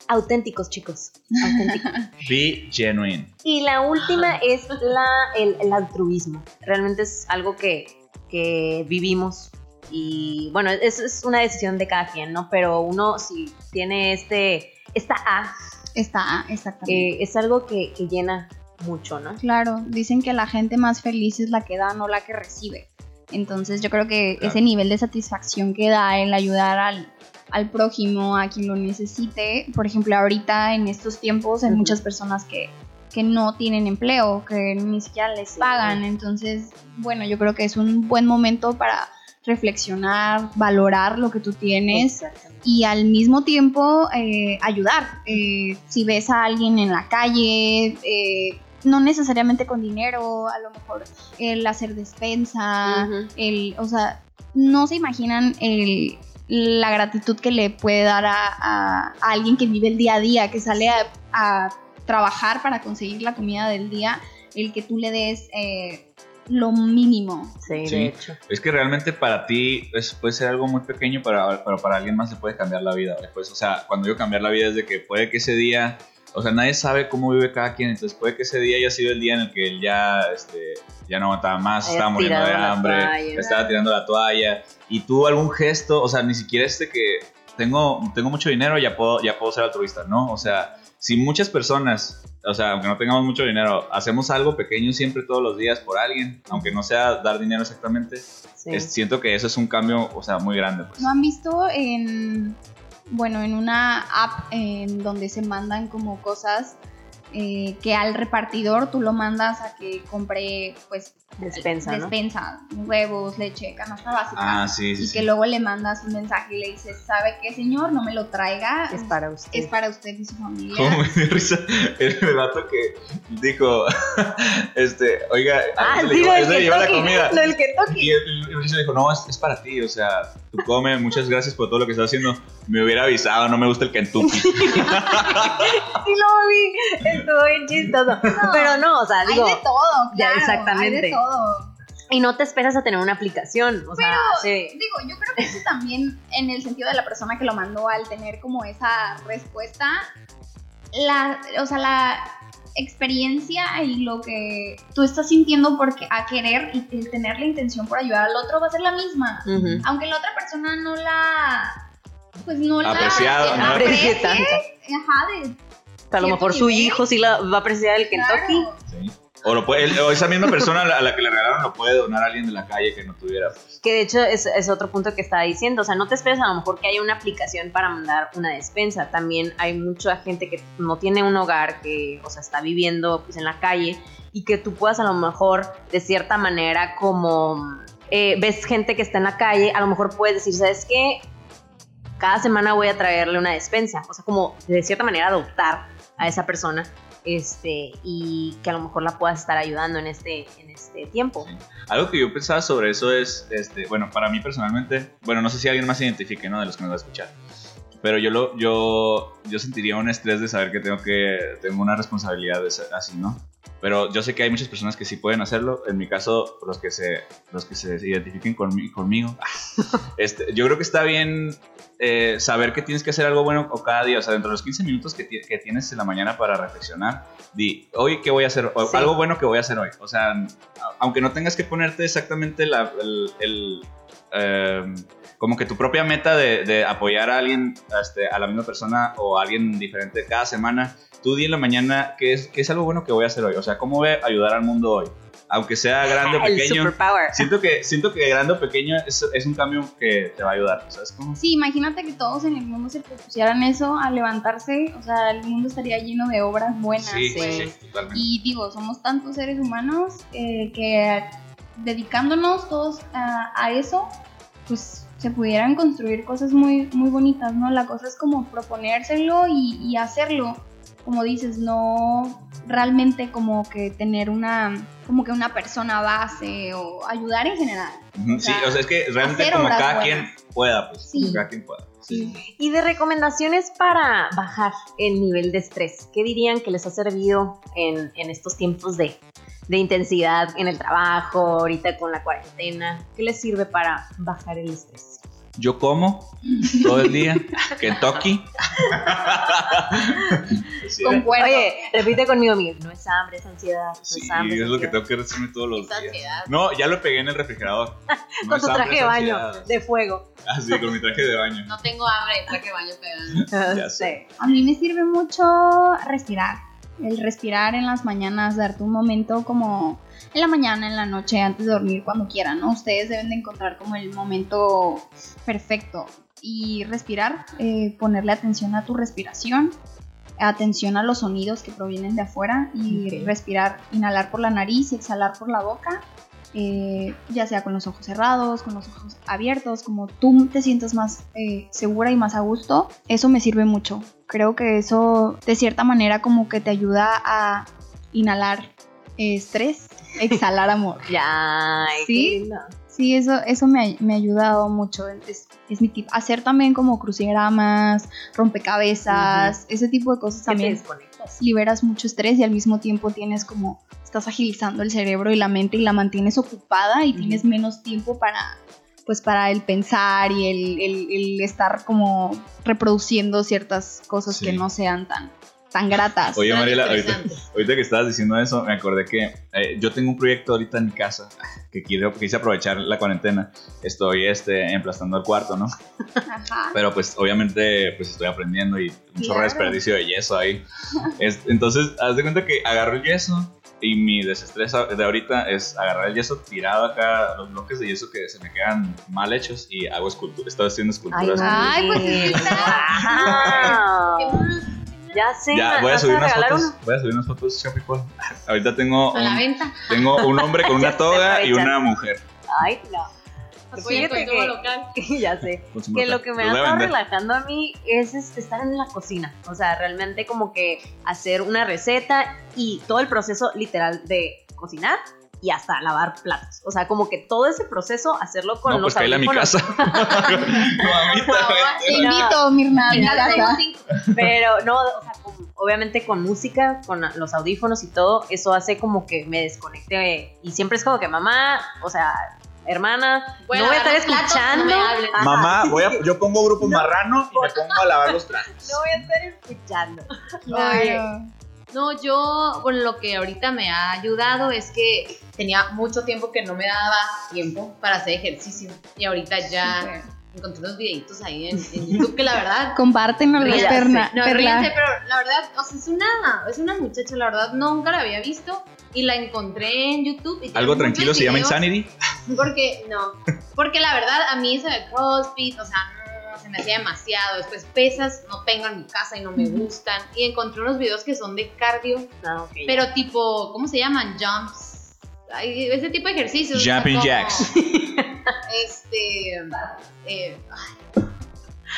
Auténticos, chicos. Auténticos. <laughs> Be genuine. Y la última es la, el, el altruismo. Realmente es algo que, que vivimos. Y bueno, eso es una decisión de cada quien, ¿no? Pero uno si tiene este, esta A, Está, exactamente. eh, es algo que, que llena mucho, ¿no? Claro, dicen que la gente más feliz es la que da, no la que recibe. Entonces yo creo que Claro. ese nivel de satisfacción que da el ayudar al, al prójimo, a quien lo necesite, por ejemplo, ahorita en estos tiempos hay muchas personas que, que no tienen empleo, que ni siquiera les pagan. Entonces, bueno, yo creo que es un buen momento para reflexionar, valorar lo que tú tienes y al mismo tiempo eh, ayudar. Eh, si ves a alguien en la calle, eh, no necesariamente con dinero, a lo mejor el hacer despensa, el, o sea, no se imaginan el, la gratitud que le puede dar a, a- a alguien que vive el día a día, que sale a, a trabajar para conseguir la comida del día, el que tú le des eh, lo mínimo. Sí, Sí. de hecho. Es que realmente para ti es- puede ser algo muy pequeño, pero, pero para alguien más le puede cambiar la vida. Pues, o sea, cuando digo cambiar la vida es de que puede que ese día, o sea, nadie sabe cómo vive cada quien, entonces puede que ese día haya sido el día en el que él ya, este, ya no aguantaba más, Haya estaba muriendo de hambre, toalla. estaba tirando la toalla, y tú algún gesto, o sea, ni siquiera este que tengo, tengo mucho dinero, ya puedo, ya puedo ser altruista, ¿no? O sea, si muchas personas, o sea, aunque no tengamos mucho dinero, hacemos algo pequeño siempre todos los días por alguien, aunque no sea dar dinero exactamente, Sí. es- siento que eso es un cambio, o sea, muy grande. Pues. ¿No han visto en, bueno, en una app en donde se mandan como cosas eh, que al repartidor tú lo mandas a que compre, pues, Despensa, ¿no? despensa, huevos, leche, canasta básica? Ah, sí, sí. y sí. que luego le mandas un mensaje y le dices, ¿sabe qué, señor? No me lo traiga. Es para usted. Es para usted y su familia. Como me dio risa el vato que dijo, <laughs> este, oiga, Ah, le lleva la comida. lo del Kentucky. Y el, Mauricio dijo, no, es, es para ti, o sea, tú come, muchas gracias por todo lo que estás haciendo. Me hubiera avisado, no me gusta el Kentucky. <laughs> Sí lo vi, <laughs> estuvo bien chistoso. Pero no, o sea, hay digo, de todo, ya, claro. exactamente. Hay de todo. y no te esperas a tener una aplicación, o sea, sí. Digo, yo creo que eso también en el sentido de la persona que lo mandó al tener como esa respuesta, la, o sea, la experiencia y lo que tú estás sintiendo porque a querer y el tener la intención por ayudar al otro va a ser la misma. Ujú. Aunque la otra persona no la pues no la Apreciado, no la aprecie aprecie, tanto. ajá, de A lo mejor su nivel. hijo sí la va a apreciar el Kentucky. claro. Sí. O, lo puede, o esa misma persona a la, a la que le regalaron lo puede donar a alguien de la calle que no tuviera. pues. Que de hecho es, es otro punto que estaba diciendo. O sea, no te esperes a lo mejor que haya una aplicación para mandar una despensa. También hay mucha gente que no tiene un hogar, que, o sea, está viviendo pues, en la calle y que tú puedas a lo mejor de cierta manera como eh, ves gente que está en la calle, a lo mejor puedes decir, ¿sabes qué? Cada semana voy a traerle una despensa. O sea, como de cierta manera adoptar a esa persona este, y que a lo mejor la puedas estar ayudando en este, en este tiempo. Algo que yo pensaba sobre eso es, este, bueno, para mí personalmente, bueno, no sé si alguien más se identifique, ¿no? De los que nos va a escuchar. Pero yo, lo, yo, yo sentiría un estrés de saber que tengo, que, tengo una responsabilidad de ser así, ¿no? Pero yo sé que hay muchas personas que sí pueden hacerlo. En mi caso, los que se, los que se identifiquen conmi- conmigo, <laughs> este, yo creo que está bien eh, saber que tienes que hacer algo bueno o cada día. O sea, dentro de los 15 minutos que, ti- que tienes en la mañana para reflexionar, di, hoy qué voy a hacer, o Sí. algo bueno que voy a hacer hoy. O sea, aunque no tengas que ponerte exactamente la, el, el, eh, como que tu propia meta de, de apoyar a alguien, este, a la misma persona o a alguien diferente cada semana, tú di en la mañana qué es, qué es algo bueno que voy a hacer hoy. O sea, cómo voy a ayudar al mundo hoy. Aunque sea grande o pequeño. Siento que, siento que grande o pequeño es, es un cambio que te va a ayudar. ¿Sabes cómo? Sí, imagínate que todos en el mundo se propusieran eso a levantarse, o sea, el mundo estaría lleno de obras buenas. Sí, pues. sí, sí, totalmente. Y digo, somos tantos seres humanos eh, que dedicándonos todos a, a eso, pues se pudieran construir cosas muy, muy bonitas, ¿no? La cosa es como proponérselo y, y hacerlo. Como dices, no realmente como que tener una, como que una persona base o ayudar en general. O sí, o sea, es que realmente como cada buenas. quien pueda, pues. Sí. Cada quien pueda. Sí. Sí. Y de recomendaciones para bajar el nivel de estrés, ¿qué dirían que les ha servido en, en estos tiempos de, de intensidad en el trabajo, ahorita con la cuarentena? ¿Qué les sirve para bajar el estrés? Yo como todo el día Kentucky. <laughs> Sí. Oye, repite conmigo, Miguel, no es hambre, es ansiedad. No sí, es hambre, es lo que tengo que decirme todos los Esa días. ansiedad. No, ya lo pegué en el refrigerador. <laughs> No Con es tu hambre, traje es de baño, ansiedad. de fuego. Ah, sí, con mi traje de baño. No tengo hambre, traje baño pegando. <laughs> Ya sé. A mí me sirve mucho respirar. El respirar en las mañanas, darte un momento como en la mañana, en la noche, antes de dormir, cuando quieran, ¿no? Ustedes deben de encontrar como el momento perfecto. Y respirar, eh, ponerle atención a tu respiración, atención a los sonidos que provienen de afuera y respirar, inhalar por la nariz y exhalar por la boca. eh, ya sea con los ojos cerrados, con los ojos abiertos, como tú te sientas más eh, segura y más a gusto, eso me sirve mucho. Creo que eso de cierta manera como que te ayuda a inhalar eh, estrés, exhalar amor. <laughs> Ya, ¿Sí? Sí, eso, eso me, ha- me ha ayudado mucho. Es, es mi tip. Hacer también como crucigramas, rompecabezas, ese tipo de cosas te también liberas mucho estrés y al mismo tiempo tienes como, estás agilizando el cerebro y la mente y la mantienes ocupada y tienes menos tiempo para, pues para el pensar y el, el- el estar como reproduciendo ciertas cosas Sí. que no sean tan, tan gratas. Oye, Mariela, ahorita, ahorita que estabas diciendo eso, me acordé que eh, yo tengo un proyecto ahorita en mi casa <laughs> que quiero, quise aprovechar la cuarentena. Estoy este, emplastando el cuarto, ¿no? Ajá. Pero pues obviamente pues estoy aprendiendo y un chorro Claro. de desperdicio de yeso ahí. Es- entonces, haz de cuenta que agarro el yeso y mi desestrés de ahorita es agarrar el yeso tirado acá, los bloques de yeso que se me quedan mal hechos y hago escultura. Estoy haciendo esculturas. Ay, pues, Miguel. Ya sé, ya, ¿me voy a subir unas fotos. uno? Voy a subir unas fotos, Shopify. <laughs> Ahorita tengo A la un, venta. tengo un hombre con <laughs> una toga y una mujer. Ay, no. El Fíjate consumo que- local. <laughs> ya sé. Consumo Que local. lo que me ha estado relajando a mí es este, estar en la cocina. O sea, realmente como que hacer una receta y todo el proceso literal de cocinar y hasta lavar platos. O sea, como que todo ese proceso, hacerlo con No, los pues caíle a mi audífonos. casa. Mamita, <laughs> Te invito, Mirna, mi casa. Pero no, o sea, con- obviamente con música, con los audífonos y todo, eso hace como que me desconecte. Y siempre es como que mamá, o sea, hermana, no voy a estar platos, escuchando. no Mamá, voy a, yo pongo grupo <laughs> marrano y me pongo a lavar los trastes. <laughs> No voy a estar escuchando. Claro. No, yo, bueno, lo que ahorita me ha ayudado es que tenía mucho tiempo que no me daba tiempo para hacer ejercicio. Y ahorita ya encontré unos videitos ahí en, en YouTube que la verdad <laughs> Compártenos la perna. No, perla. ríense, pero la verdad, o sea, es una, es una muchacha, la verdad, nunca la había visto y la encontré en YouTube. y Algo tranquilo se llama Insanity. Porque, no, porque la verdad, a mí eso de CrossFit, o sea, no, se me hacía demasiado. Después pesas, no tengo en mi casa y no me gustan. Y encontré unos videos que son de cardio, No, ok. pero tipo, ¿cómo se llaman? Jumps. Ay, ese tipo de ejercicios. o sea, Jumping como, jacks. <laughs> Este. Eh, ay,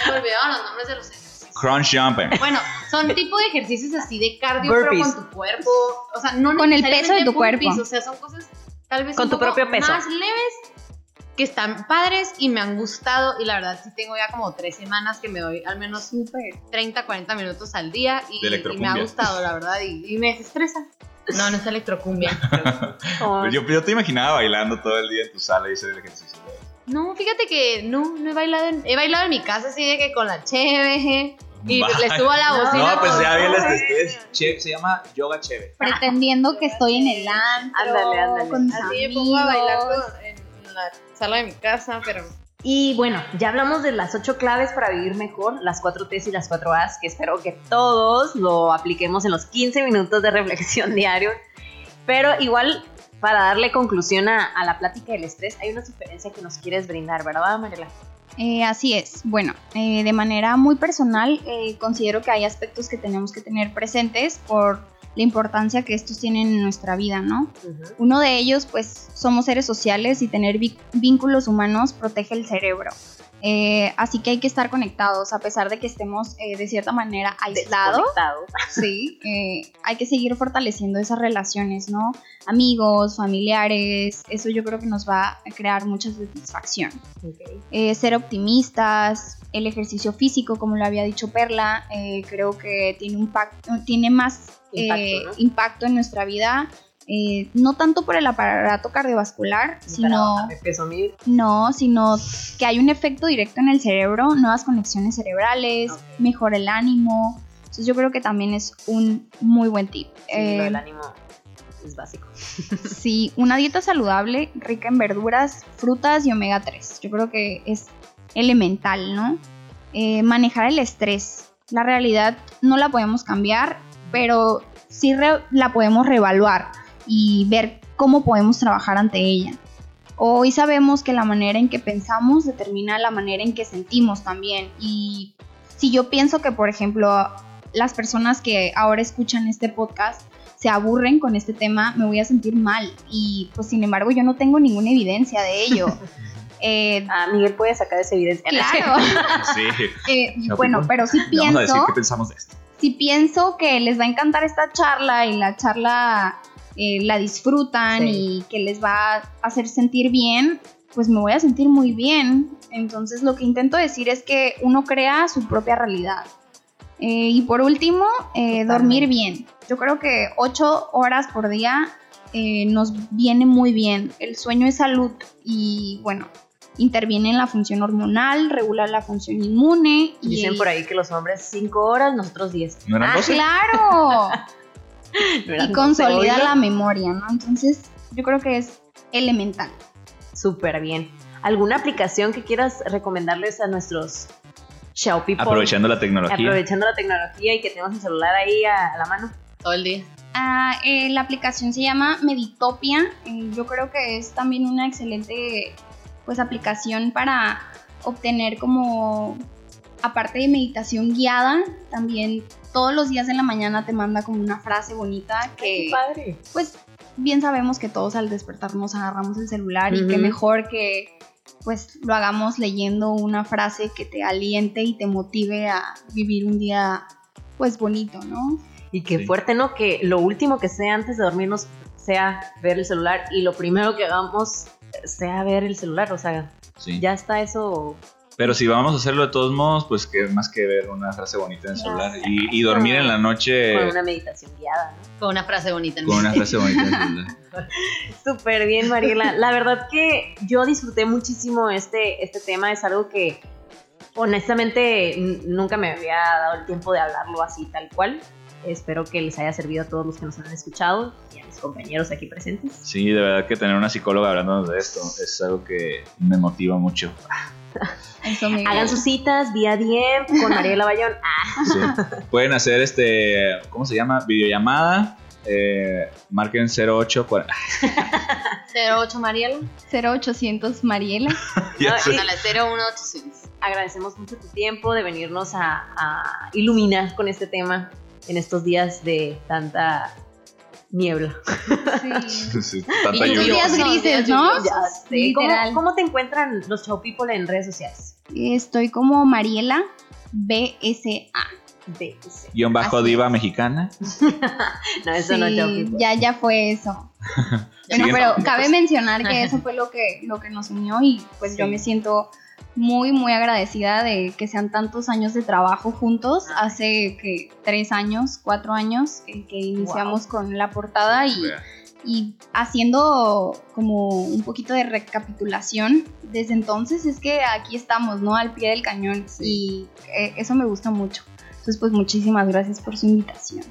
me olvidaron los nombres de los ejercicios. Crunch jumping. Bueno, son tipo de ejercicios así de cardio, Burpees. pero con tu cuerpo. O sea, no Con el peso de tu burpees, cuerpo. O sea, son cosas tal vez Con un tu poco propio peso. más leves que están padres y me han gustado. Y la verdad, sí tengo ya como tres semanas que me doy al menos Súper. 30, 40 minutos al día y, De y me ha gustado, la verdad, y, y me desestresa. No, no es electrocumbia. <laughs> pero- Oh, Yo, yo te imaginaba bailando todo el día en tu sala y hacer el ejercicio. No, fíjate que no, no he bailado en, he bailado en mi casa así de que con la cheve y le subo a la bocina. No, pues ya vi las Che- se llama yoga chévere. Pretendiendo que estoy en el antro. Ándale, ándale. Así me pongo a bailar amigos. con- en, en la sala de mi casa, pero Y bueno, ya hablamos de las ocho claves para vivir mejor, las cuatro T's y las cuatro A's, que espero que todos lo apliquemos en los 15 minutos de reflexión <laughs> diario. Pero igual, para darle conclusión a, a la plática del estrés, hay una sugerencia que nos quieres brindar, ¿verdad, Mariela? Eh, así es. Bueno, eh, de manera muy personal, eh, considero que hay aspectos que tenemos que tener presentes por la importancia que estos tienen en nuestra vida, ¿no? Uno de ellos, pues, somos seres sociales y tener vínculos humanos protege el cerebro. Eh, así que hay que estar conectados, a pesar de que estemos eh, de cierta manera aislados. <laughs> Sí, eh, hay que seguir fortaleciendo esas relaciones, ¿no? Amigos, familiares, eso yo creo que nos va a crear mucha satisfacción. Ok. Eh, ser optimistas, el ejercicio físico, como lo había dicho Perla, eh, creo que tiene, un tiene más Impacto, eh, ¿no? impacto en nuestra vida, eh, no tanto por el aparato cardiovascular, sino, peso mil. no, sino que hay un efecto directo en el cerebro, nuevas conexiones cerebrales, Ok. mejora el ánimo. Entonces yo creo que también es un muy buen tip. Sí, lo Eh, del ánimo es básico. Sí, una dieta saludable, rica en verduras, frutas y omega 3. Yo creo que es elemental, ¿no? Eh, manejar el estrés. La realidad no la podemos cambiar, pero sí la podemos reevaluar y ver cómo podemos trabajar ante ella. Hoy sabemos que la manera en que pensamos determina la manera en que sentimos también. Y si yo pienso que, por ejemplo, las personas que ahora escuchan este podcast se aburren con este tema, me voy a sentir mal. Y pues sin embargo yo no tengo ninguna evidencia de ello. <laughs> Eh, Ah, Miguel puede sacar esa evidencia. claro. <laughs> Sí. Eh, bueno, pero sí Vamos a decir pienso, qué pensamos de esto. si pienso que les va a encantar esta charla y la charla eh, la disfrutan Sí. y que les va a hacer sentir bien, pues me voy a sentir muy bien. Entonces lo que intento decir es que uno crea su propia realidad. Eh, y por último, eh, dormir bien. Yo creo que ocho horas por día eh, nos viene muy bien. El sueño es salud y bueno, interviene en la función hormonal, regula la función inmune. Y Dicen por ahí que los hombres 5 horas, nosotros 10. ¿No eran ¡Ah, 12? claro! <laughs> No eran y 12, consolida la memoria, ¿no? Entonces, yo creo que es elemental. Súper bien. ¿Alguna aplicación que quieras recomendarles a nuestros Xiao people? Aprovechando la tecnología. Aprovechando la tecnología y que tenemos el celular ahí a, a la mano. todo el día. Ah, eh, la aplicación se llama Meditopia. eh, yo creo que es también una excelente pues, aplicación para obtener como, aparte de meditación guiada, también todos los días de la mañana te manda como una frase bonita que padre! pues bien sabemos que todos al despertar nos agarramos el celular y que mejor que pues lo hagamos leyendo una frase que te aliente y te motive a vivir un día pues bonito, ¿no? Y qué Sí. fuerte, ¿no? Que lo último que sea antes de dormirnos sea ver el celular y lo primero que hagamos sea ver el celular. O sea, Sí. ya está eso. Pero si vamos a hacerlo de todos modos, pues que más que ver una frase bonita en el celular. Y, y dormir en la noche Con una meditación guiada, ¿no? Con una frase bonita en con una frase bonita en el celular. <laughs> Súper bien, Mariela. La verdad que yo disfruté muchísimo este, este tema. Es algo que honestamente nunca me había dado el tiempo de hablarlo así tal cual. Espero que les haya servido a todos los que nos han escuchado y a mis compañeros aquí presentes. Sí, de verdad que tener una psicóloga hablándonos de esto es algo que me motiva mucho. Eso me Hagan sus citas vía DM con Mariela Bayón. <laughs> Ah, Sí. Pueden hacer este, ¿cómo se llama? Videollamada. Eh, marquen 0840. 08 Mariela. 0800 Mariela. Ya Ándale, 01800. agradecemos mucho tu tiempo de venirnos a, a iluminar con este tema en estos días de tanta niebla. Sí. <laughs> Sí, tanta Y días grises, ¿no? Ya sé. ¿Cómo, te encuentran los Chow People en redes sociales? Estoy como Mariela BSA. BSA. Guión bajo Así diva es. mexicana. <laughs> No, eso no Sí, Chow People. ya, ya fue eso. <laughs> Bueno, pero cabe mencionar que eso fue lo que, lo que nos unió y pues yo Sí. me siento muy, muy agradecida de que sean tantos años de trabajo juntos. Hace que tres años, cuatro años que, que iniciamos con la portada y, y haciendo como un poquito de recapitulación. Desde entonces es que aquí estamos, ¿no? Al pie del cañón y eh, eso me gusta mucho. Entonces pues muchísimas gracias por su invitación.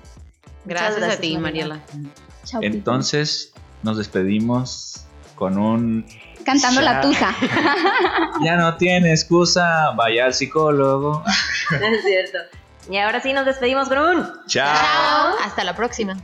Gracias, gracias, a ti, Mariela. Mariela. Entonces, nos despedimos con un. Cantando la tusa. <laughs> Ya no tiene excusa, vaya al psicólogo. <laughs> Es cierto. Y ahora sí nos despedimos con un. Chao. Chao. Hasta la próxima.